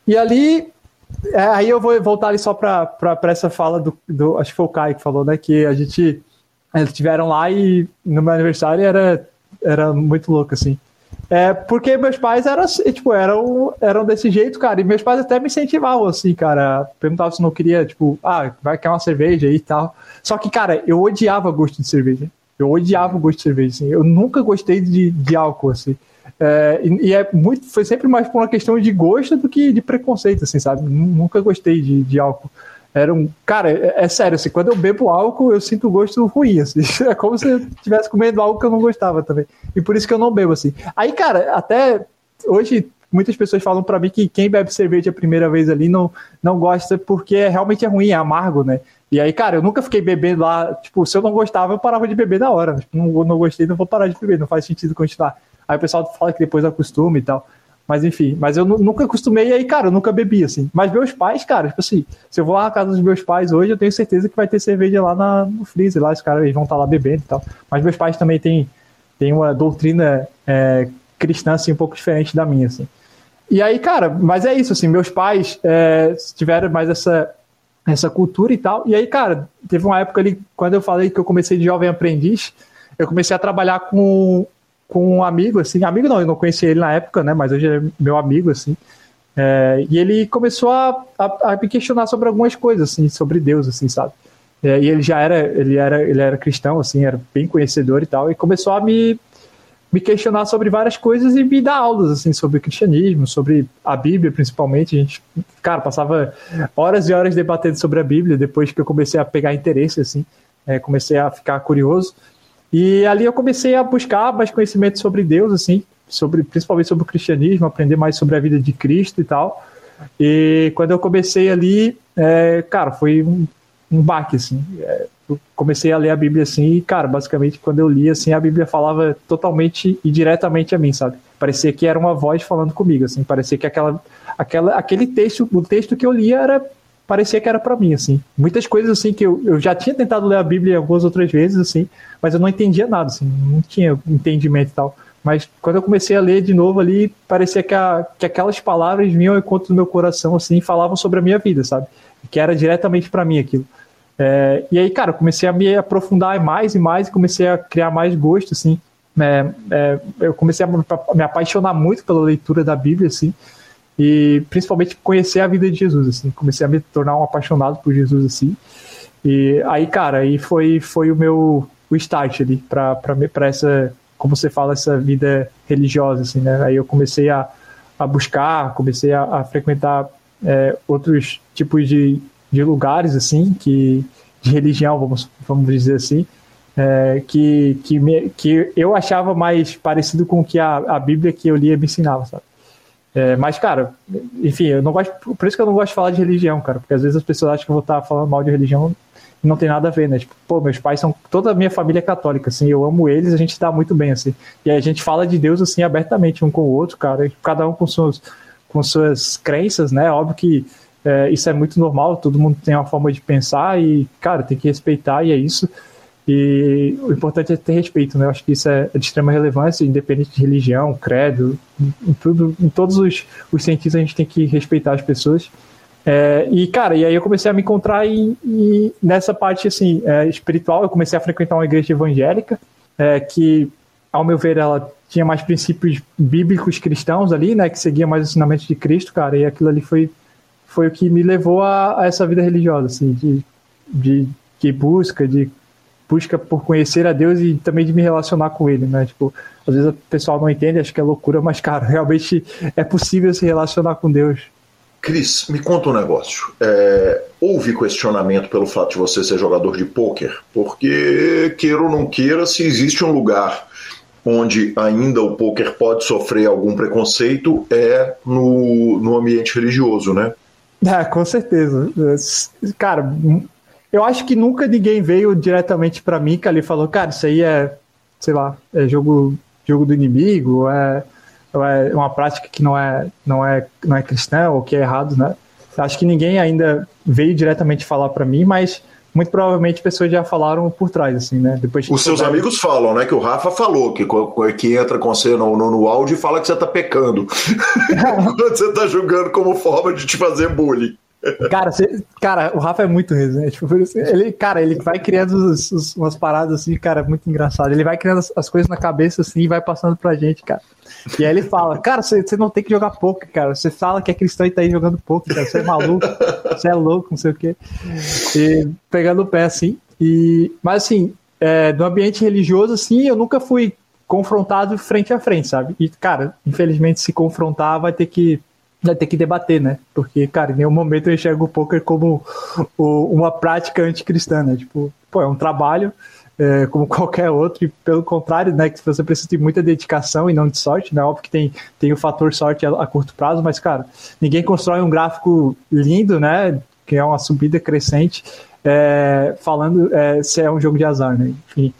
E ali, é, aí eu vou voltar ali só para essa fala do, do, acho que foi o Caio que falou, né, que a gente, eles estiveram lá e no meu aniversário era, era muito louco, assim. É, porque meus pais eram, tipo, eram, eram desse jeito, cara, e meus pais até me incentivavam, assim, cara, perguntavam se não queria, tipo, ah, vai querer uma cerveja e tal. Só que, cara, eu odiava gosto de cerveja. Eu odiava o gosto de cerveja, assim. Eu nunca gostei de, de álcool, assim. É, e, e, é muito, foi sempre mais por uma questão de gosto do que de preconceito, assim, sabe? Nunca gostei de, de álcool. Era um. Cara, é, é, sério, assim, quando eu bebo álcool, eu sinto gosto ruim, assim. [laughs] É como se eu estivesse comendo algo que eu não gostava também. E por isso que eu não bebo, assim. Aí, cara, até hoje muitas pessoas falam para mim que quem bebe cerveja a primeira vez ali não, não gosta porque realmente é ruim, é amargo, né? E aí, cara, eu nunca fiquei bebendo lá. Tipo, se eu não gostava, eu parava de beber na hora. Tipo, não, não gostei, não vou parar de beber, não faz sentido continuar. Aí o pessoal fala que depois acostuma e tal. Mas enfim, mas eu nunca acostumei aí, cara, eu nunca bebi, assim. Mas meus pais, cara, tipo assim, se eu vou lá na casa dos meus pais hoje, eu tenho certeza que vai ter cerveja lá na, no freezer, lá, os caras vão estar tá lá bebendo e tal. Mas meus pais também têm, têm uma doutrina é, cristã, assim, um pouco diferente da minha, assim. E aí, cara, mas é isso, assim, meus pais é, tiveram mais essa, essa cultura e tal. E aí, cara, teve uma época ali, quando eu falei que eu comecei de jovem aprendiz, eu comecei a trabalhar com, com um amigo, assim, amigo não, eu não conhecia ele na época, né, mas hoje é meu amigo, assim, é, e ele começou a, a, a, me questionar sobre algumas coisas, assim, sobre Deus, assim, sabe? É, e ele já era, ele era, ele era cristão, assim, era bem conhecedor e tal, e começou a me me questionar sobre várias coisas e me dar aulas assim sobre cristianismo, sobre a Bíblia principalmente. A gente, cara, passava horas e horas debatendo sobre a Bíblia depois que eu comecei a pegar interesse assim, é, comecei a ficar curioso. E ali eu comecei a buscar mais conhecimento sobre Deus assim, sobre principalmente sobre o cristianismo, aprender mais sobre a vida de Cristo e tal. E quando eu comecei ali, é, cara, foi um, um baque assim. É, comecei a ler a Bíblia assim e, cara, basicamente quando eu li assim, a Bíblia falava totalmente e diretamente a mim, sabe? Parecia que era uma voz falando comigo, assim, parecia que aquela, aquela, aquele texto, o texto que eu lia era parecia que era para mim, assim. Muitas coisas assim que eu, eu já tinha tentado ler a Bíblia algumas outras vezes, assim, mas eu não entendia nada, assim, não tinha entendimento e tal. Mas quando eu comecei a ler de novo ali, parecia que, a, que aquelas palavras vinham ao encontro do meu coração, assim, falavam sobre a minha vida, sabe? Que era diretamente para mim aquilo. É, e aí, cara, comecei a me aprofundar mais e mais, e comecei a criar mais gosto, assim. É, é, eu comecei a me apaixonar muito pela leitura da Bíblia, assim, e principalmente conhecer a vida de Jesus, assim. Comecei a me tornar um apaixonado por Jesus, assim. E aí, cara, aí foi, foi o meu o start ali para essa, como você fala, essa vida religiosa, assim, né? Aí eu comecei a, a buscar, comecei a, a frequentar é, outros tipos de, de lugares assim que de religião vamos vamos dizer assim é, que que, me, que eu achava mais parecido com o que a, a Bíblia que eu lia me ensinava sabe é, mas cara enfim eu não gosto por isso que eu não gosto de falar de religião cara porque às vezes as pessoas acham que eu vou estar falando mal de religião e não tem nada a ver né? Tipo pô meus pais são toda a minha família é católica assim eu amo eles a gente está muito bem assim. E a gente fala de Deus assim abertamente um com o outro cara cada um com suas com suas crenças né? Óbvio que é, isso é muito normal, todo mundo tem uma forma de pensar e, cara, tem que respeitar e é isso. E o importante é ter respeito, né? Eu acho que isso é de extrema relevância, independente de religião, credo, em tudo, em todos os, os sentidos a gente tem que respeitar as pessoas. É, e, cara, e aí eu comecei a me encontrar em, em, nessa parte, assim, é, espiritual. Eu comecei a frequentar uma igreja evangélica, é, que, ao meu ver, ela tinha mais princípios bíblicos cristãos ali, né? Que seguia mais os ensinamentos de Cristo, cara. E aquilo ali foi foi o que me levou a, a essa vida religiosa, assim, de, de, de busca, de busca por conhecer a Deus e também de me relacionar com Ele, né? Tipo, às vezes o pessoal não entende, acho que é loucura, [laughs] mas, cara, realmente é possível se relacionar com Deus. Cris, me conta um negócio. É, houve questionamento pelo fato de você ser jogador de pôquer? Porque, queira ou não queira, se existe um lugar onde ainda o pôquer pode sofrer algum preconceito, é no, no ambiente religioso, né? É, com certeza. Cara, eu acho que nunca ninguém veio diretamente para mim que ali falou, cara, isso aí é, sei lá, é jogo, jogo do inimigo, é, é uma prática que não é, não é, não é cristã ou que é errado, né? Acho que ninguém ainda veio diretamente falar para mim, mas muito provavelmente pessoas já falaram por trás, assim, né? Depois Os seus amigos falam, né? Que o Rafa falou, que, que entra com você no, no, no áudio e fala que você tá pecando. [laughs] [laughs] Quando você tá jogando como forma de te fazer bullying. Cara, você, cara, o Rafa é muito resenha. Tipo, ele, cara, ele vai criando os, os, umas paradas assim, cara, muito engraçado. Ele vai criando as, as, coisas na cabeça assim e vai passando pra gente, cara. E aí ele fala, cara, você, você não tem que jogar pouco, cara. Você fala que é cristão e tá aí jogando pouco, cara. Você é maluco, você é louco, não sei o quê. E pegando o pé, assim. E, mas assim, é, no ambiente religioso, assim, eu nunca fui confrontado frente a frente, sabe? E, cara, infelizmente, se confrontar, vai ter que vai ter que debater, né? Porque, cara, em nenhum momento eu enxergo o poker como uma prática anticristã, né? Tipo, pô, é um trabalho é, como [laughs] qualquer outro, e pelo contrário, né? Que você precisa de muita dedicação e não de sorte, né? Óbvio que tem, tem o fator sorte a, a curto prazo, mas, cara, ninguém constrói um gráfico lindo, né? Que é uma subida crescente, é, falando é, se é um jogo de azar, né? Enfim.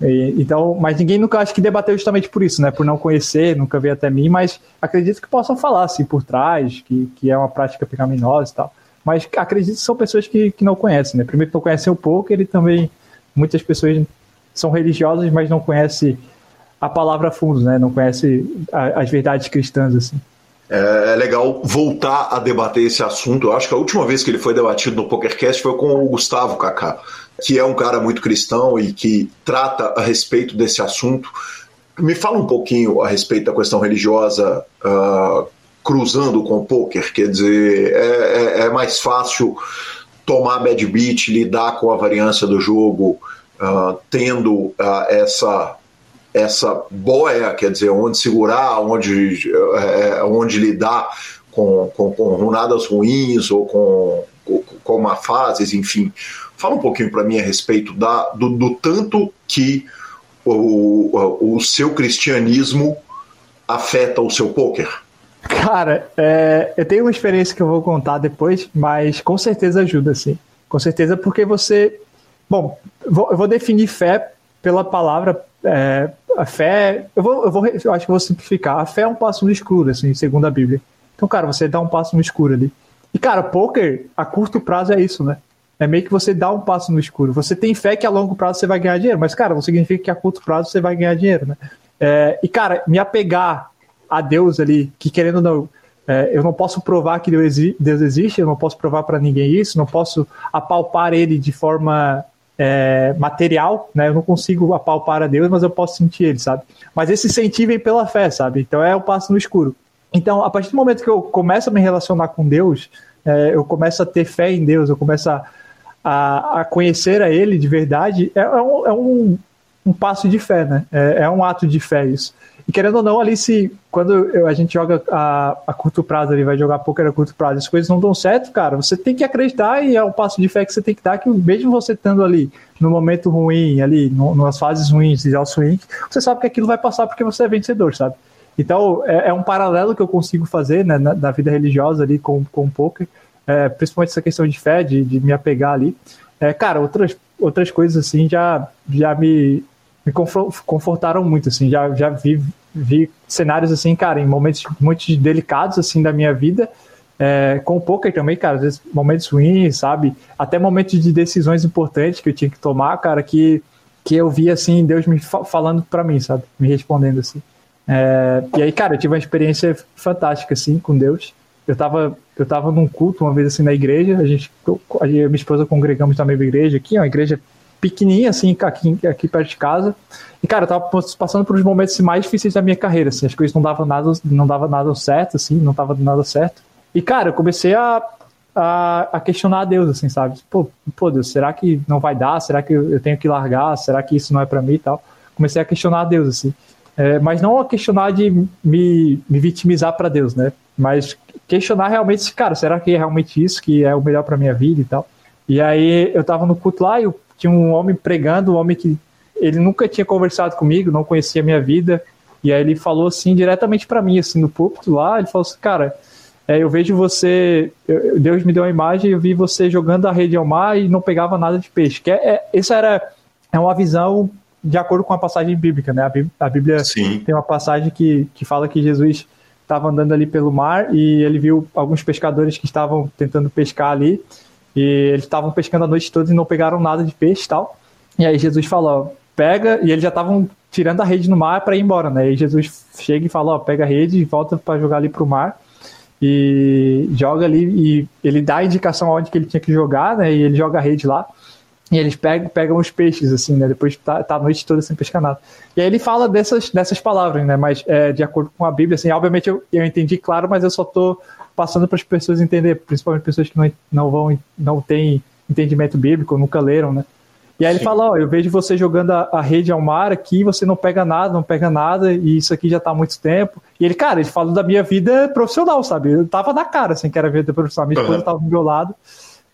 E, então, mas ninguém nunca acho que debateu justamente por isso, né? Por não conhecer, nunca veio até mim, mas acredito que possam falar assim por trás, que, que é uma prática pecaminosa e tal. Mas acredito que são pessoas que, que não conhecem, né? Primeiro não conhecem o poker também muitas pessoas são religiosas, mas não conhecem a palavra a fundo, né? Não conhecem as verdades cristãs, assim. É, é legal voltar a debater esse assunto. Eu acho que a última vez que ele foi debatido no PokerCast foi com o Gustavo Kaká que é um cara muito cristão e que trata a respeito desse assunto. Me fala um pouquinho a respeito da questão religiosa uh, cruzando com o poker, quer dizer, é, é, é, mais fácil tomar bad beat, lidar com a variância do jogo, uh, tendo uh, essa essa boia, quer dizer, onde segurar, onde, é, onde lidar com, com, com runadas ruins ou com, com, com enfim. Fala um pouquinho para mim a respeito da, do, do tanto que o, o, seu cristianismo afeta o seu poker. Cara, é, eu tenho uma experiência que eu vou contar depois, mas com certeza ajuda, sim. Com certeza, porque você. Bom, vou, eu vou definir fé pela palavra. É, a fé. Eu, vou, eu, vou, eu acho que vou simplificar. A fé é um passo no escuro, assim, segundo a Bíblia. Então, cara, você dá um passo no escuro ali. E, cara, poker, a curto prazo é isso, né? É meio que você dá um passo no escuro. Você tem fé que a longo prazo você vai ganhar dinheiro, mas, cara, não significa que a curto prazo você vai ganhar dinheiro, né? É, e, cara, me apegar a Deus ali, que querendo ou não, é, eu não posso provar que Deus, existe, eu não posso provar para ninguém isso, não posso apalpar ele de forma é, material, né? Eu não consigo apalpar a Deus, mas eu posso sentir ele, sabe? Mas esse sentir vem pela fé, sabe? Então é o passo no escuro. Então, a partir do momento que eu começo a me relacionar com Deus, é, eu começo a ter fé em Deus, eu começo a, a, a conhecer a Ele de verdade, é, é, um, é um, um, passo de fé, né? É, é, um ato de fé isso. E querendo ou não, ali se quando a gente joga a, a curto prazo, ele vai jogar poker a curto prazo, as coisas não dão certo, cara, você tem que acreditar e é um passo de fé que você tem que dar, que mesmo você estando ali no momento ruim, ali, no, nas fases ruins de swing, você sabe que aquilo vai passar porque você é vencedor, sabe? Então, é, é um paralelo que eu consigo fazer né, na, na, vida religiosa ali com, com o poker é, principalmente essa questão de fé, de, de me apegar ali. É, cara, outras, outras coisas assim já, já me, me confortaram muito, assim, já, já vi, vi cenários assim, cara, em momentos muito delicados assim da minha vida, é, com o poker também, cara, às vezes momentos ruins, sabe? Até momentos de decisões importantes que eu tinha que tomar, cara, que, que eu vi assim, Deus me falando para mim, sabe? Me respondendo assim. É, e aí, cara, eu tive uma experiência fantástica, assim, com Deus eu tava, eu tava num culto uma vez assim na igreja, a gente, a minha esposa congregamos na mesma igreja aqui, uma igreja pequenininha assim, aqui, aqui perto de casa. E cara, eu tava passando por os momentos mais difíceis da minha carreira, assim, as coisas não davam nada, não dava nada certo assim, não tava nada certo. E cara, eu comecei a a, a, questionar a Deus, assim, sabe? Pô, pô, Deus, será que não vai dar? Será que eu tenho que largar? Será que isso não é para mim e tal? Comecei a questionar a Deus, assim. É, mas não a questionar de me, me vitimizar para Deus, né? Mas questionar realmente, cara, será que é realmente isso que é o melhor para minha vida e tal? E aí eu tava no culto lá e eu tinha um homem pregando, um homem que ele nunca tinha conversado comigo, não conhecia a minha vida, e aí ele falou assim diretamente para mim, assim, no púlpito lá, ele falou assim, cara, é, eu vejo você, eu, Deus me deu uma imagem, eu vi você jogando a rede ao mar e não pegava nada de peixe. Que é, é, essa era é uma visão de acordo com a passagem bíblica, né? A Bíblia, a Bíblia tem uma passagem que, que fala que Jesus estava andando ali pelo mar e ele viu alguns pescadores que estavam tentando pescar ali e eles estavam pescando a noite toda e não pegaram nada de peixe tal. E aí Jesus falou, pega, e eles já estavam tirando a rede no mar para ir embora, né? E Jesus chega e fala, pega a rede e volta para jogar ali pro mar e joga ali e ele dá a indicação aonde que ele tinha que jogar, né? E ele joga a rede lá. E eles pegam, pegam os peixes, assim, né? Depois tá, tá a noite toda sem pescar nada. E aí ele fala dessas, dessas palavras, né? Mas é, de acordo com a Bíblia, assim, obviamente eu, eu entendi claro, mas eu só tô passando para as pessoas entender, principalmente pessoas que não, não vão, não têm entendimento bíblico, nunca leram, né? E aí Sim. ele fala, ó, eu vejo você jogando a, a, rede ao mar aqui, você não pega nada, não pega nada, e isso aqui já tá há muito tempo. E ele, cara, ele fala da minha vida profissional, sabe? Eu tava na cara, assim, que era vida profissional. Minha esposa uhum. tava do meu lado,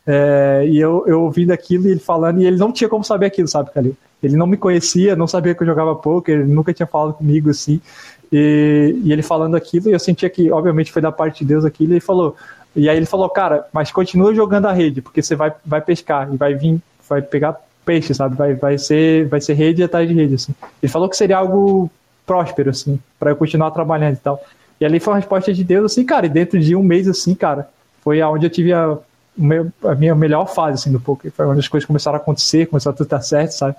é, e eu, eu ouvindo aquilo e ele falando, e ele não tinha como saber aquilo, sabe, Calil? Ele não me conhecia, não sabia que eu jogava poker, ele nunca tinha falado comigo, assim. E, e ele falando aquilo, e eu sentia que, obviamente, foi da parte de Deus aquilo, e ele falou... E aí ele falou, cara, mas continua jogando a rede, porque você vai, vai pescar e vai vir, vai pegar peixe, sabe? Vai, vai, ser, vai ser rede atrás de rede, assim. Ele falou que seria algo próspero, assim, para eu continuar trabalhando e tal. E ali foi uma resposta de Deus, assim, cara, e dentro de um mês, assim, cara, foi aonde eu tive a, a minha melhor fase, assim, do poker. Foi onde as coisas começaram a acontecer, começou a tudo estar certo, sabe?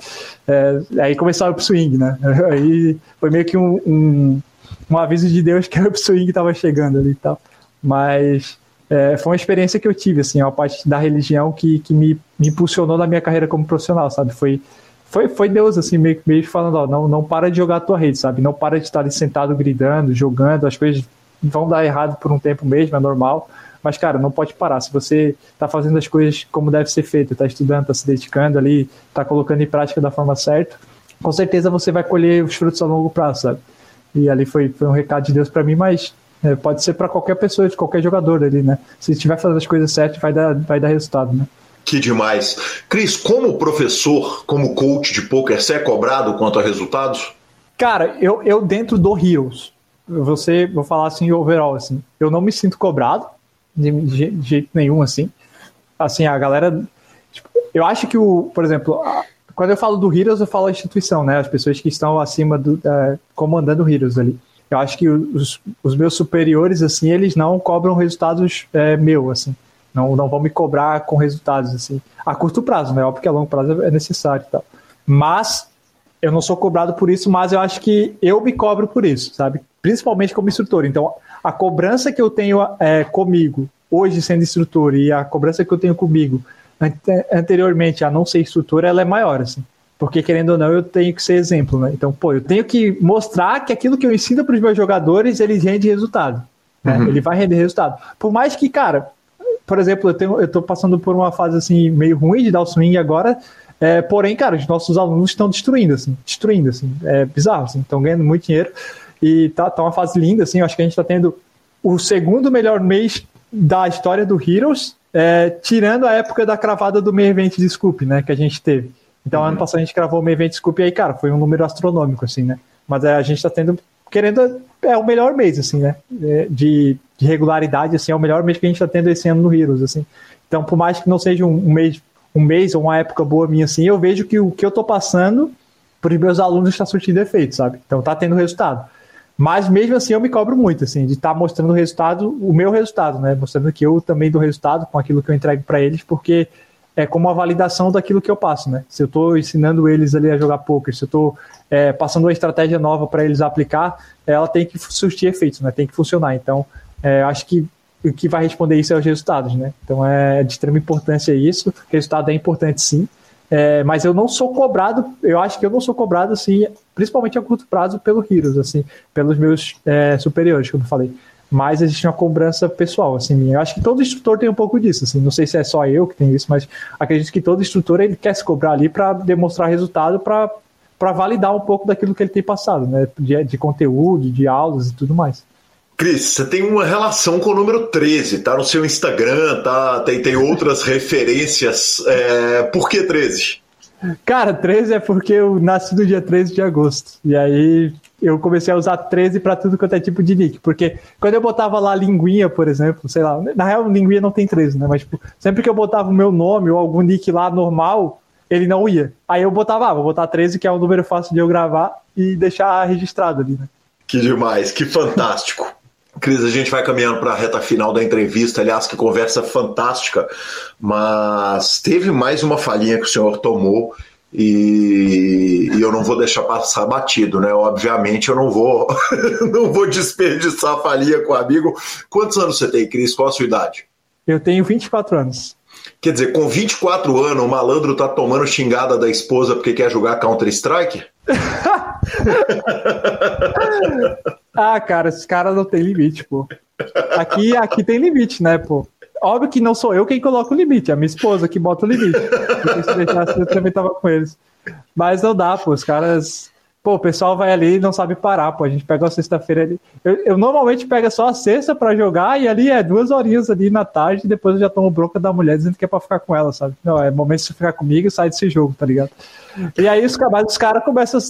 É, aí começaram o swing, né? [laughs] Aí foi meio que um, um, um aviso de Deus que [laughs] o swing estava chegando ali e tal. Mas é, foi uma experiência que eu tive, assim, a parte da religião que, que me, me impulsionou na minha carreira como profissional, sabe? Foi, foi, foi Deus, assim, meio, meio falando, ó, não, não para de jogar a tua rede, sabe? Não para de estar ali sentado gritando, jogando, as coisas vão dar errado por um tempo mesmo, é normal. Mas, cara, não pode parar. Se você está fazendo as coisas como deve ser feito, está estudando, está se dedicando ali, está colocando em prática da forma certa, com certeza você vai colher os frutos a longo prazo, sabe? E ali foi, foi um recado de Deus para mim, mas é, pode ser para qualquer pessoa, de qualquer jogador ali, né? Se estiver fazendo as coisas certas, vai dar, vai dar resultado, né? Que demais. Cris, como professor, como coach de poker, você é cobrado quanto a resultados? Cara, eu, eu dentro do Heroes, você, vou falar assim, overall, assim, eu não me sinto cobrado de, de, jeito nenhum, assim. Assim, a galera, tipo, eu acho que o, por exemplo, quando eu falo do Heroes, eu falo a instituição, né? As pessoas que estão acima do, uh, comandando o Heroes ali. Eu acho que os, os meus superiores, assim, eles não cobram resultados é, meu, assim. Não, não vão me cobrar com resultados, assim. A curto prazo, né? Óbvio que a longo prazo é necessário e tal. Mas eu não sou cobrado por isso, mas eu acho que eu me cobro por isso, sabe? Principalmente como instrutor. Então, a cobrança que eu tenho é, comigo, hoje sendo instrutor, e a cobrança que eu tenho comigo anteriormente a não ser instrutor, ela é maior, assim. Porque, querendo ou não, eu tenho que ser exemplo, né? Então, pô, eu tenho que mostrar que aquilo que eu ensino para os meus jogadores, eles rendem resultado. Né? Uhum. Ele vai render resultado. Por mais que, cara, por exemplo, eu, tenho, eu tô passando por uma fase, assim, meio ruim de dar o swing agora, é, porém, cara, os nossos alunos estão destruindo, assim, destruindo, assim, é bizarro, assim, estão ganhando muito dinheiro e tá, tá uma fase linda, assim, eu acho que a gente tá tendo o segundo melhor mês da história do Heroes, é, tirando a época da cravada do meio evento de Scoop, né, que a gente teve. Então, uhum. ano passado a gente gravou o evento Scoop e aí, cara, foi um número astronômico, assim, né? Mas é, a gente tá tendo, querendo, é o melhor mês, assim, né? É, de, de, regularidade, assim, é o melhor mês que a gente tá tendo esse ano no Heroes, assim. Então, por mais que não seja um, um mês, um mês ou uma época boa minha, assim, eu vejo que o que eu tô passando para os meus alunos está surtindo efeito, sabe? Então, tá tendo resultado. Mas mesmo assim eu me cobro muito, assim, de estar tá mostrando o resultado, o meu resultado, né? Mostrando que eu também dou resultado com aquilo que eu entrego para eles, porque é como a validação daquilo que eu passo, né? Se eu estou ensinando eles ali a jogar poker, se eu estou é, passando uma estratégia nova para eles aplicar, ela tem que surtir efeitos, né? Tem que funcionar. Então, é, acho que o que vai responder isso é os resultados, né? Então, é de extrema importância isso. Resultado é importante, sim. É, mas eu não sou cobrado, eu acho que eu não sou cobrado, assim, principalmente a curto prazo pelo Heroes, assim, pelos meus é, superiores, como eu falei. mas existe uma cobrança pessoal, assim, eu acho que todo instrutor tem um pouco disso, assim, não sei se é só eu que tenho isso, mas acredito que todo instrutor ele quer se cobrar ali para demonstrar resultado, para para validar um pouco daquilo que ele tem passado, né, de, de conteúdo, de aulas e tudo mais. Cris, você tem uma relação com o número 13, tá no seu Instagram, tá, tem, tem outras [laughs] referências. É, por que 13? Cara, 13 é porque eu nasci no dia 13 de agosto. E aí eu comecei a usar 13 para tudo quanto é tipo de nick. Porque quando eu botava lá linguinha, por exemplo, sei lá, na real linguinha não tem 13, né? Mas tipo, sempre que eu botava o meu nome ou algum nick lá normal, ele não ia. Aí eu botava, ah, vou botar 13, que é um número fácil de eu gravar e deixar registrado ali, né? Que demais, que fantástico. Cris, a gente vai caminhando para a reta final da entrevista. Aliás, que conversa fantástica, mas teve mais uma falhinha que o senhor tomou e, e, eu não vou deixar passar batido, né? Obviamente eu não vou [laughs] não vou desperdiçar a com o amigo. Quantos anos você tem, Cris? Qual a sua idade? Eu tenho 24 anos. Quer dizer, com 24 anos, o malandro tá tomando xingada da esposa porque quer jogar Counter-Strike? [laughs] [laughs] ah, cara, esses caras não tem limite, pô. Aqui, aqui tem limite, né, pô? Óbvio que não sou eu quem coloca o limite, é a minha esposa que bota o limite. Se deixasse, eu também tava com eles. Mas não dá, pô, os caras. Pô, o pessoal vai ali e não sabe parar, pô. A gente pega a sexta-feira ali. Eu, eu, normalmente pego só a sexta pra jogar e ali é duas horinhas ali na tarde e depois eu já tomo bronca da mulher dizendo que é pra ficar com ela, sabe? Não, é momento de ficar comigo e sair desse jogo, tá ligado? E aí os, os caras começam,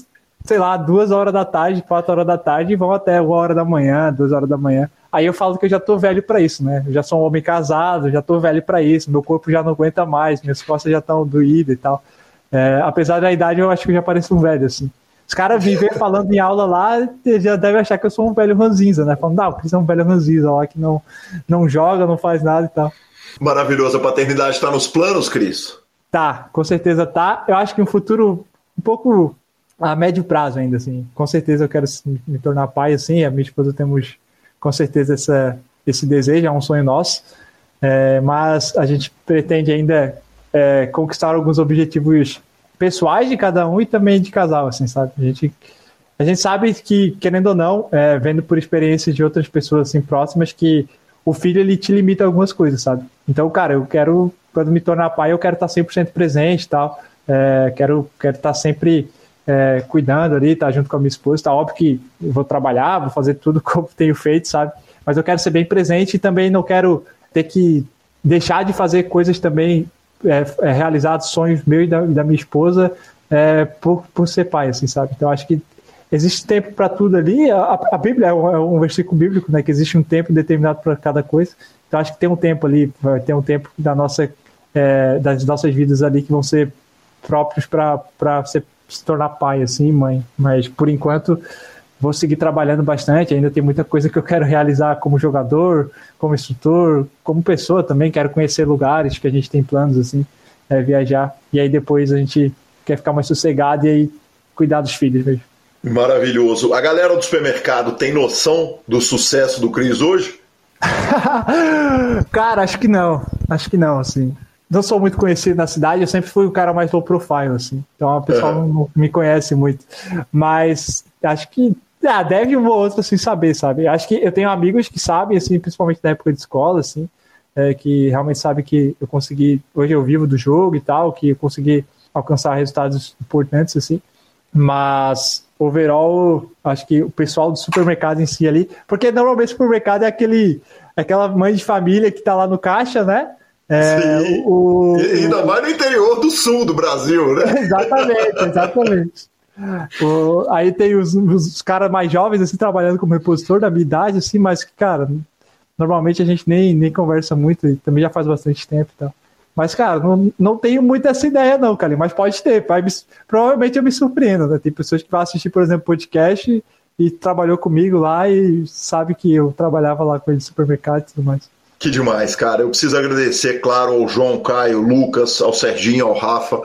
sei lá, duas horas da tarde, quatro horas da tarde e vão até uma hora da manhã, duas horas da manhã. Aí eu falo que eu já tô velho para isso, né? Eu já sou um homem casado, já tô velho para isso, meu corpo já não aguenta mais, minhas costas já estão doídas e tal. É, apesar da idade, eu acho que eu já pareço um velho, assim. Os caras vivem [laughs] falando em aula lá, já devem achar que eu sou um velho ranzinza, né? Falando, não, o Cris é um velho ranzinza lá que não, não joga, não faz nada e tal. Maravilhoso. A paternidade está nos planos, Cris? Tá, com certeza tá. Eu acho que um futuro um pouco a médio prazo ainda, assim. Com certeza eu quero me tornar pai, assim. A minha esposa temos com certeza essa, esse desejo, é um sonho nosso, é, mas a gente pretende ainda é, conquistar alguns objetivos pessoais de cada um e também de casal, assim, sabe? A gente, a gente sabe que, querendo ou não, é, vendo por experiências de outras pessoas assim próximas, que o filho ele te limita algumas coisas, sabe? Então, cara, eu quero, quando me tornar pai, eu quero estar 100% presente e tal, é, quero, quero estar sempre é, cuidando ali, tá junto com a minha esposa. Tá óbvio que vou trabalhar, vou fazer tudo [laughs] como tenho feito, sabe? Mas eu quero ser bem presente e também não quero ter que deixar de fazer coisas também, é, é, realizar sonhos meus e da, da minha esposa é, por, por ser pai, assim, sabe? Então acho que existe tempo para tudo ali. A, a Bíblia é um, é um, versículo bíblico, né? Que existe um tempo determinado para cada coisa. Então acho que tem um tempo ali, vai ter um tempo da nossa, é, das nossas vidas ali que vão ser próprios para ser se tornar pai, assim, mãe. Mas por enquanto vou seguir trabalhando bastante. Ainda tem muita coisa que eu quero realizar como jogador, como instrutor, como pessoa também. Quero conhecer lugares que a gente tem planos, assim, é, viajar. E aí depois a gente quer ficar mais sossegado e aí cuidar dos filhos mesmo. Maravilhoso. A galera do supermercado tem noção do sucesso do Cris hoje? [laughs] Cara, acho que não. Acho que não, assim não sou muito conhecido na cidade, eu sempre fui o cara mais low profile, assim. Então a pessoa não, não me conhece muito. Mas acho que ah, deve um ou outro assim saber, sabe? Acho que eu tenho amigos que sabem, assim, principalmente da época de escola, assim, é, que realmente sabem que eu consegui, hoje eu vivo do jogo e tal, que eu consegui alcançar resultados importantes, assim. Mas overall, acho que o pessoal do supermercado em si ali, porque normalmente o supermercado é aquele, aquela mãe de família que tá lá no caixa, né? É, Sim. O, e ainda mais no interior do sul do Brasil, né? [laughs] exatamente, exatamente. O, aí tem os, os caras mais jovens, assim, trabalhando como repositor da minha idade, assim, mas que, cara, normalmente a gente nem, nem conversa muito, e também já faz bastante tempo e tal. Mas, cara, não, não tenho muito essa ideia, não, cara, mas pode ter. Vai me, provavelmente eu me surpreendo, né? Tem pessoas que vão assistir, por exemplo, podcast e trabalhou comigo lá e sabe que eu trabalhava lá com ele no supermercado e tudo mais. Que demais, cara. Eu preciso agradecer, claro, ao João, Caio, Lucas, ao Serginho, ao Rafa,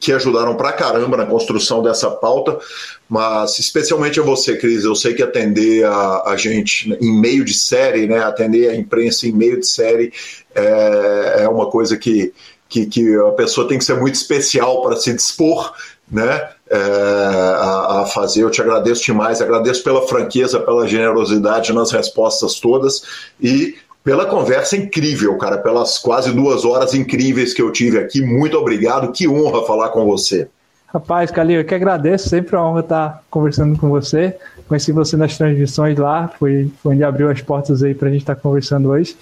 que ajudaram pra caramba na construção dessa pauta, mas especialmente a você, Cris. Eu sei que atender a, a gente em meio de série, né, atender a imprensa em meio de série é, é uma coisa que, que, que a pessoa tem que ser muito especial para se dispor né, é, a, a, fazer. Eu te agradeço demais, agradeço pela franqueza, pela generosidade nas respostas todas e pela conversa incrível, cara, pelas quase duas horas incríveis que eu tive aqui. Muito obrigado, que honra falar com você. Rapaz, Calil, eu que agradeço, sempre uma honra estar conversando com você. Conheci você nas transmissões lá, foi, foi onde abriu as portas aí para a gente estar conversando hoje.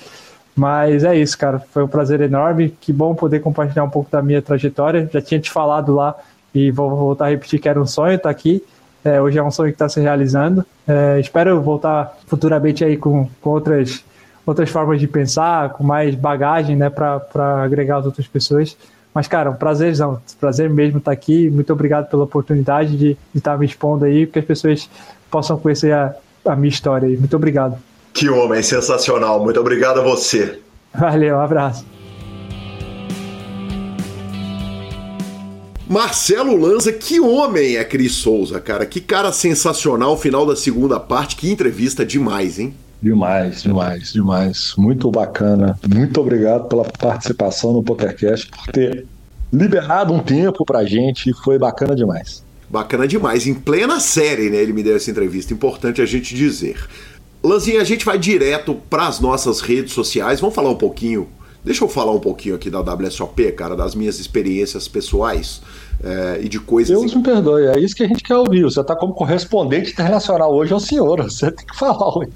Mas é isso, cara, foi um prazer enorme. Que bom poder compartilhar um pouco da minha trajetória. Já tinha te falado lá e vou voltar a repetir que era um sonho estar aqui. É, hoje é um sonho que está se realizando. É, espero voltar futuramente aí com, com outras outras formas de pensar, com mais bagagem, né, para agregar as outras pessoas. Mas, cara, um prazerzão, prazer mesmo estar aqui. Muito obrigado pela oportunidade de, de estar me expondo aí, que as pessoas possam conhecer a, a minha história aí. Muito obrigado. Que homem sensacional. Muito obrigado a você. Valeu, um abraço. Marcelo Lanza, que homem é Cris Souza, cara. Que cara sensacional, final da segunda parte. Que entrevista demais, hein? Demais, demais, demais. Muito bacana. Muito obrigado pela participação no PokerCast, por ter liberado um tempo pra gente. Foi bacana demais. Bacana demais. Em plena série, né? Ele me deu essa entrevista. Importante a gente dizer. Lanzinha, a gente vai direto para as nossas redes sociais. Vamos falar um pouquinho. Deixa eu falar um pouquinho aqui da WSOP, cara, das minhas experiências pessoais é, e de coisas. Deus me perdoe, é isso que a gente quer ouvir. Você está como correspondente internacional hoje ao senhor. Você tem que falar, ué.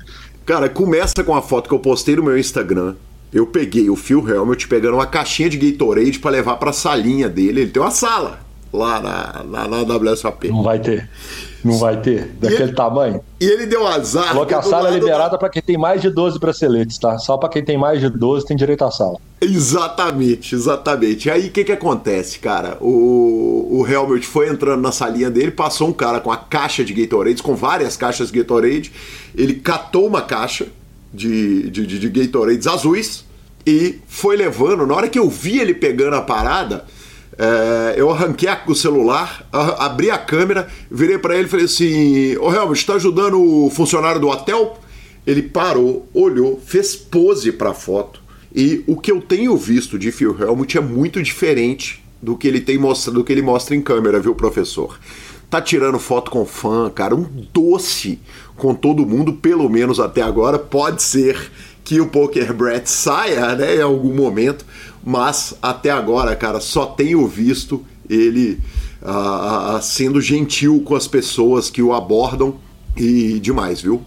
Cara, começa com a foto que eu postei no meu Instagram. Eu peguei o Phil Helmut pegando uma caixinha de Gatorade para levar para a salinha dele. Ele tem uma sala lá na, na, na WSOP. Não vai ter. Não vai ter. Daquele e, tamanho. E ele deu azar. Falou que a sala é liberada da... para quem tem mais de 12 braceletes, tá? Só para quem tem mais de 12 tem direito à sala. Exatamente, exatamente. Aí o que que acontece, cara? O, o Helmut foi entrando na salinha dele, passou um cara com a caixa de Gatorade, com várias caixas de Gatorade. Ele catou uma caixa de, de, de, de Gatorades azuis e foi levando. Na hora que eu vi ele pegando a parada, é, eu arranquei o celular, abri a câmera, virei para ele e falei assim: Ô Helmut, está ajudando o funcionário do hotel? Ele parou, olhou, fez pose para a foto. E o que eu tenho visto de Phil Helmut é muito diferente do que ele tem mostra, do que ele mostra em câmera, viu, professor? Tá tirando foto com fã, cara, um doce com todo mundo, pelo menos até agora. Pode ser que o Poker Brett saia, né, em algum momento, mas até agora, cara, só tenho visto ele uh, sendo gentil com as pessoas que o abordam e demais, viu?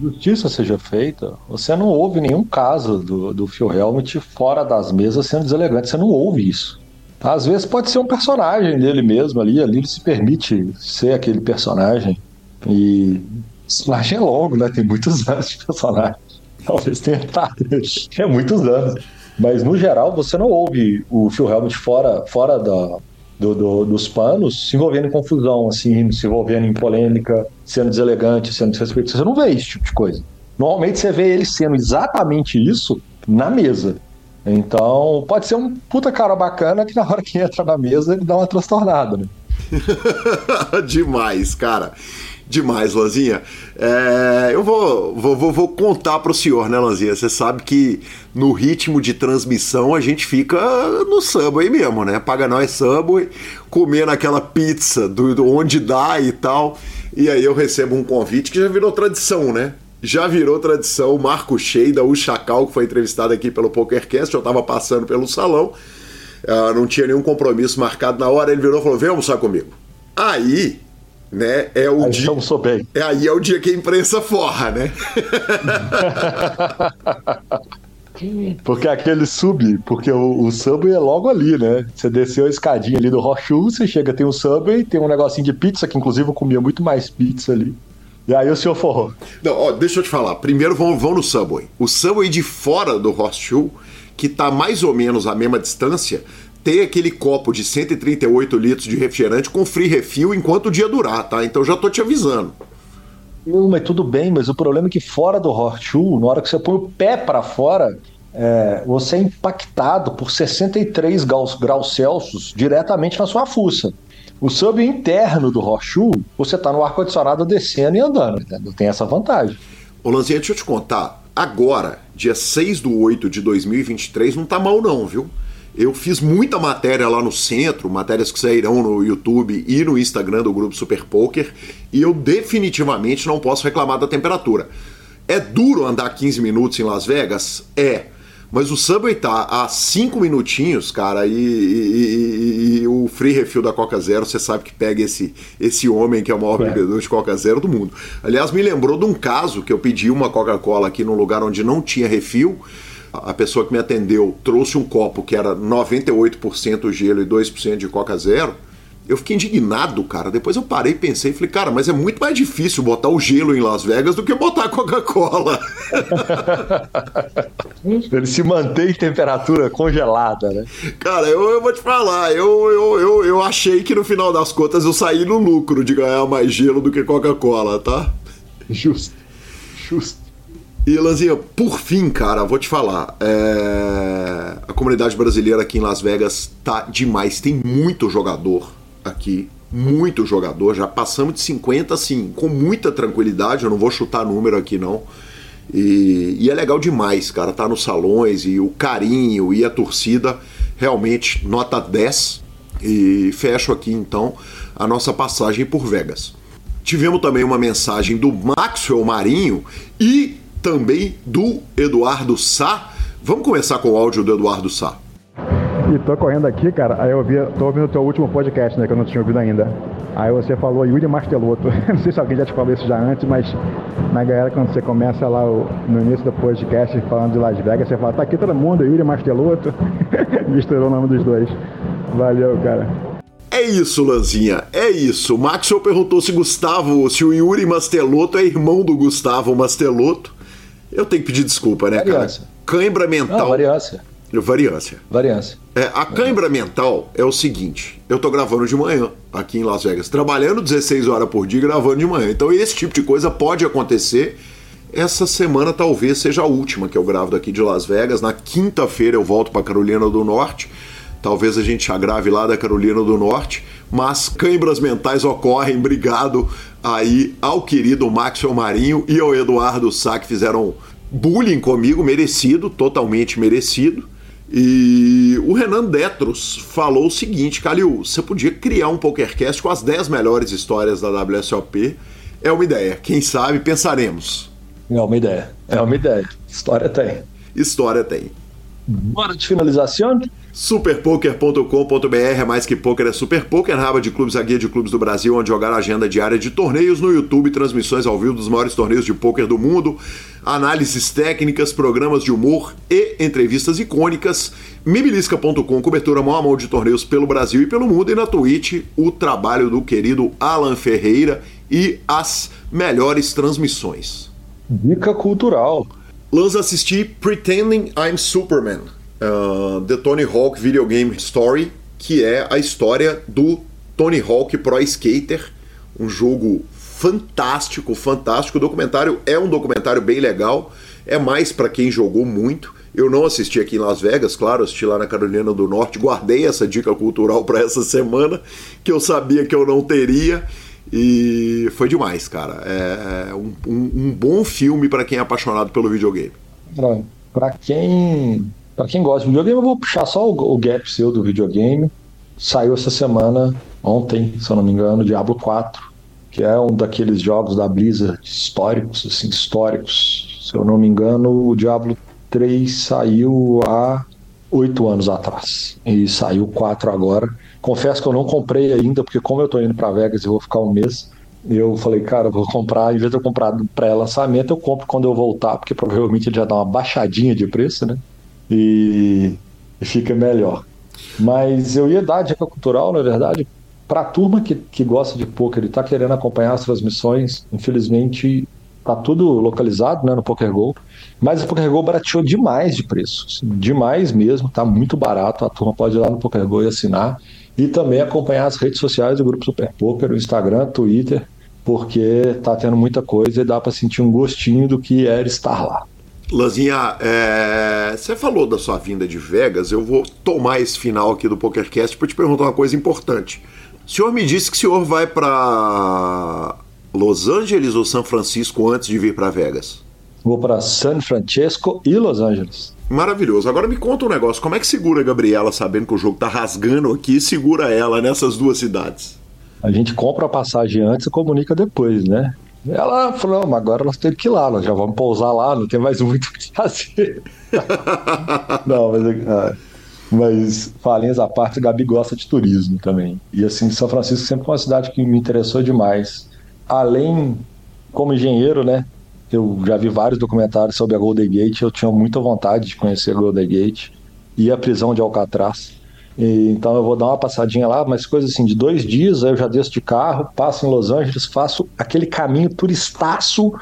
Justiça seja feita. Você não ouve nenhum caso do, do Phil Helmut fora das mesas sendo deselegante. Você não ouve isso. Às vezes pode ser um personagem dele mesmo ali. Ali ele se permite ser aquele personagem. E personagem é longo, né? Tem muitos [laughs] anos de personagem. Talvez tenha estado. É muitos anos. Mas no geral, você não ouve o Phil Helmut fora, fora da, do, do, dos panos se envolvendo em confusão, assim, se envolvendo em polêmica, sendo deselegante, sendo desrespeitoso. Você não vê esse tipo de coisa. Normalmente você vê ele sendo exatamente isso na mesa. Então, pode ser um puta cara bacana que na hora que entra na mesa ele dá uma transtornada, né? [laughs] Demais, cara. Demais, Lanzinha. É, eu vou, vou, vou, contar para o senhor, né, Lanzinha? Você sabe que no ritmo de transmissão a gente fica no Subway mesmo, né? Paga nós Subway, comendo aquela pizza do, do onde dá e tal. E aí eu recebo um convite que já virou tradição, né? Já virou tradição. O Marco Sheida, o Chacal, que foi entrevistado aqui pelo PokerCast, eu estava passando pelo salão, uh, não tinha nenhum compromisso marcado na hora, ele virou e falou: vem almoçar comigo. Aí né? É o aí dia. bem. É, aí é o dia que a imprensa forra, né? [laughs] Porque aquele sub, porque o, o subway é logo ali, né? Você desceu a escadinha ali do Rochu, você chega, tem um subway, tem um negocinho de pizza, que inclusive eu comia muito mais pizza ali. E aí o senhor forrou. Não, ó, deixa eu te falar. Primeiro vão, vão no subway. O subway de fora do Horseshoe, que tá mais ou menos a mesma distância, ter aquele copo de 138 litros de refrigerante com free refill enquanto o dia durar, tá? Então já tô te avisando. Não, mas tudo bem, mas o problema é que fora do horseshoe, na hora que você põe o pé para fora, é, você é impactado por 63 graus, graus Celsius diretamente na sua fuça. O sub interno do horseshoe, você tá no ar-condicionado descendo e andando, entendeu? tem essa vantagem. Ô Lanzinha, deixa eu te contar. Agora, dia 6 do 8 de 2023, não tá mal não, viu? Eu fiz muita matéria lá no centro, matérias que sairão no YouTube e no Instagram do grupo Super Poker, e eu definitivamente não posso reclamar da temperatura. É duro andar 15 minutos em Las Vegas? É. Mas o Subway tá a 5 minutinhos, cara, e, e, e, o free refill da Coca Zero, você sabe que pega esse, esse homem que é o maior é. bebedor de Coca Zero do mundo. Aliás, me lembrou de um caso que eu pedi uma Coca-Cola aqui num lugar onde não tinha refil. A pessoa que me atendeu trouxe um copo que era 98% gelo e 2% de Coca Zero. Eu fiquei indignado, cara. Depois eu parei, pensei e falei, cara, mas é muito mais difícil botar o gelo em Las Vegas do que botar Coca-Cola. [laughs] Ele se mantém em temperatura congelada, né? Cara, eu, eu vou te falar, eu, eu, eu, eu achei que no final das contas eu saí no lucro de ganhar mais gelo do que Coca-Cola, tá? Justo. Justo. E Lanzinha, por fim, cara, vou te falar, é... a comunidade brasileira aqui em Las Vegas tá demais, tem muito jogador aqui, muito jogador, já passamos de 50 assim, com muita tranquilidade, eu não vou chutar número aqui não. E, e, é legal demais, cara, tá nos salões e o carinho e a torcida, realmente nota 10. E fecho aqui então a nossa passagem por Vegas. Tivemos também uma mensagem do Maxwell Marinho e também do Eduardo Sá. Vamos começar com o áudio do Eduardo Sá. E tô correndo aqui, cara, aí eu vi, tô ouvindo o teu último podcast, né, que eu não tinha ouvido ainda. Aí você falou Yuri Marteloto. [laughs] não sei se alguém já te falou isso já antes, mas na galera, quando você começa lá o, no início do podcast falando de Las Vegas, você fala, tá aqui todo mundo, Yuri Marteloto. [laughs] Misturou o nome dos dois. Valeu, cara. É isso, Lanzinha, é isso. O Maxwell perguntou se Gustavo, se o Yuri Mastelotto é irmão do Gustavo Mastelotto. Eu tenho que pedir desculpa, né, variância. cara? Cãibra mental. Não, variância. Variância. Variância. É, a cãibra mental é o seguinte: eu tô gravando de manhã aqui em Las Vegas, trabalhando 16 horas por dia gravando de manhã. Então esse tipo de coisa pode acontecer. Essa semana talvez seja a última que eu gravo daqui de Las Vegas. Na quinta-feira eu volto para Carolina do Norte. Talvez a gente já grave lá da Carolina do Norte, mas cãibras mentais ocorrem. [laughs] Obrigado aí ao querido Maxwell Marinho e ao Eduardo Sá que fizeram bullying comigo, merecido, totalmente merecido. E o Renan Detros falou o seguinte: Calil, você podia criar um PokerCast com as 10 melhores histórias da WSOP. É uma ideia. Quem sabe pensaremos. É uma ideia. É uma ideia. História tem. História tem. Bora de finalização? Superpoker.com.br é mais que poker, é super poker, raba de clubes, a guia de clubes do Brasil, onde jogar a agenda diária de torneios no YouTube, transmissões ao vivo dos maiores torneios de poker do mundo, análises técnicas, programas de humor e entrevistas icônicas. Mibilisca.com, cobertura mão a mão de torneios pelo Brasil e pelo mundo, e na Twitch, o trabalho do querido Alan Ferreira e as melhores transmissões. Dica cultural. Lança assistir Pretending I'm Superman uh, The Tony Hawk Video Game Story, que é a história do Tony Hawk Pro Skater, um jogo fantástico, fantástico. O documentário é um documentário bem legal, é mais para quem jogou muito. Eu não assisti aqui em Las Vegas, claro, assisti lá na Carolina do Norte. Guardei essa dica cultural para essa semana, que eu sabia que eu não teria. E foi demais, cara. É um, um, um bom filme para quem é apaixonado pelo videogame. Para quem para quem gosta de videogame, eu vou puxar só o, o gap seu do videogame. Saiu essa semana, ontem, se eu não me engano, Diablo 4, que é um daqueles jogos da Blizzard históricos, assim, históricos. Se eu não me engano, o Diablo 3 saiu há oito anos atrás. E saiu 4 agora. Confesso que eu não comprei ainda, porque como eu tô indo para Vegas e vou ficar um mês, eu falei, cara, vou comprar, em vez de eu comprar pré-lançamento, eu compro quando eu voltar, porque provavelmente ele já dá uma baixadinha de preço, né? e, e fica melhor. Mas eu ia dar dica cultural, na verdade, para a turma que, que gosta de poker e está querendo acompanhar as transmissões. Infelizmente, tá tudo localizado né, no PokerGo. Mas o PokerGo barateou demais de preço. Assim, demais mesmo, tá muito barato. A turma pode ir lá no PokerGo e assinar. E também acompanhar as redes sociais do Grupo Super Poker, o Instagram, Twitter, porque tá tendo muita coisa e dá para sentir um gostinho do que era estar lá. Lanzinha, é... você falou da sua vinda de Vegas, eu vou tomar esse final aqui do PokerCast para te perguntar uma coisa importante. O senhor me disse que o senhor vai para Los Angeles ou São Francisco antes de vir para Vegas? Vou para San Francisco e Los Angeles. Maravilhoso. Agora me conta um negócio. Como é que segura a Gabriela sabendo que o jogo tá rasgando aqui segura ela nessas duas cidades? A gente compra a passagem antes e comunica depois, né? Ela falou, mas agora nós temos que ir lá, nós já vamos pousar lá, não tem mais [laughs] muito o que fazer. [laughs] não, mas, é, mas falinhas à parte, Gabi gosta de turismo também. E assim, São Francisco sempre foi uma cidade que me interessou demais. Além, como engenheiro, né? Eu já vi vários documentários sobre a Golden Gate, eu tinha muita vontade de conhecer a Golden Gate e a prisão de Alcatraz. E, então eu vou dar uma passadinha lá, mas coisa assim, de dois dias, aí eu já desço de carro, passo em Los Angeles, faço aquele caminho turistaço,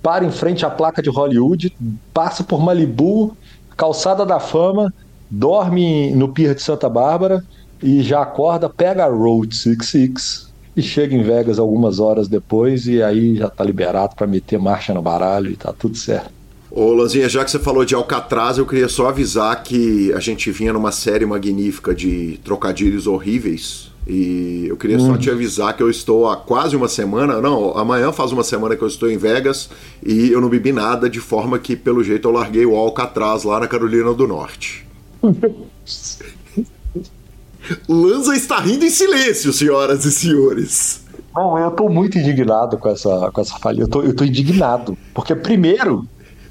para em frente à placa de Hollywood, passo por Malibu, calçada da fama, dorme no Pier de Santa Bárbara e já acorda, pega a Road 66 e chega em Vegas algumas horas depois e aí já tá liberado para meter marcha no baralho e tá tudo certo. Ô, Lanzinha, já que você falou de Alcatraz, eu queria só avisar que a gente vinha numa série magnífica de trocadilhos horríveis. E eu queria hum. só te avisar que eu estou há quase uma semana, não, amanhã faz uma semana que eu estou em Vegas e eu não bebi nada, de forma que, pelo jeito, eu larguei o Alcatraz lá na Carolina do Norte. [laughs] Lanza está rindo em silêncio, senhoras e senhores. Não, eu tô muito indignado com essa, com essa falha. Eu tô, eu tô indignado. Porque, primeiro,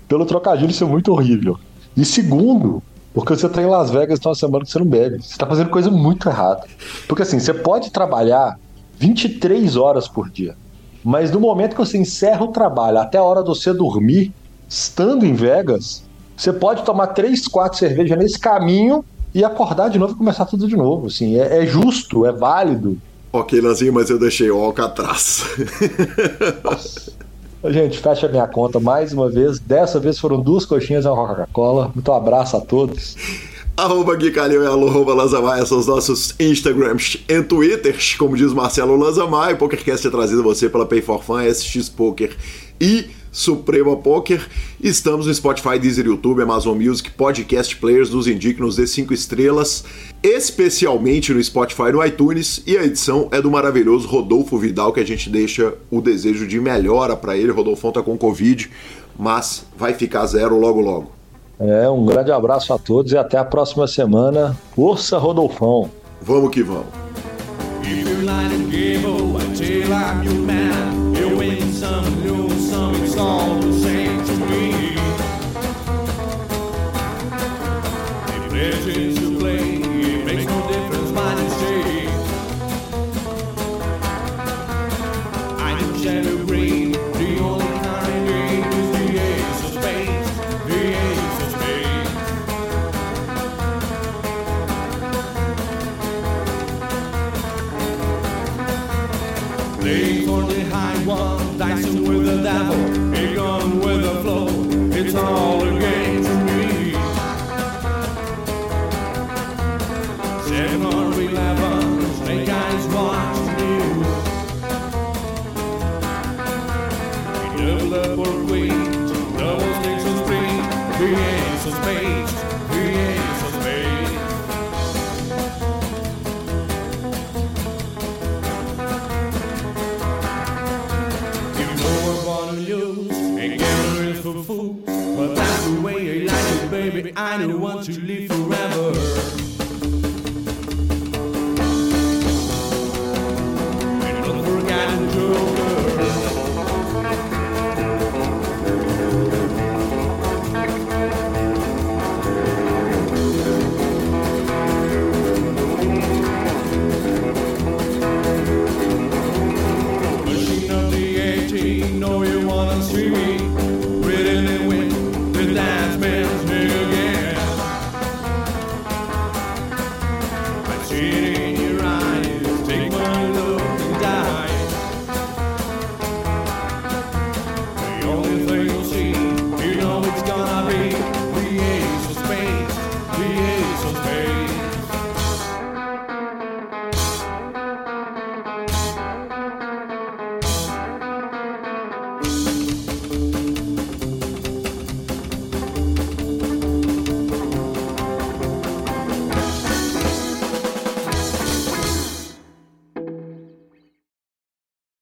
pelo trocadilho ser muito horrível. E segundo, porque você tá em Las Vegas então uma semana que você não bebe. Você tá fazendo coisa muito errada. Porque assim, você pode trabalhar 23 horas por dia. Mas no momento que você encerra o trabalho até a hora de você dormir, estando em Vegas, você pode tomar 3, 4 cervejas nesse caminho e acordar de novo e começar tudo de novo. Assim, é, é justo, é válido. Ok, Lanzinho, mas eu deixei o Alcatraz. Gente, fecha minha conta mais uma vez. Dessa vez foram duas coxinhas e uma Coca-Cola. Muito abraço a todos. Arroba Gui Calil e arroba Lanzamaia são os nossos Instagrams e Twitters, como diz Marcelo Lanzamaia. O PokerCast é trazido a você pela Pay for Fun, SX Poker e Suprema Poker. Estamos no Spotify, Deezer, YouTube, Amazon Music, Podcast Players, nos indique, nos dê 5 estrelas, especialmente no Spotify e no iTunes. E a edição é do maravilhoso Rodolfo Vidal, que a gente deixa o desejo de melhora para ele. Rodolfo tá com Covid, mas vai ficar zero logo logo. É, um grande abraço a todos e até a próxima semana. Força, Rodolfão! Vamos que vamos! Some new, some it's all the same.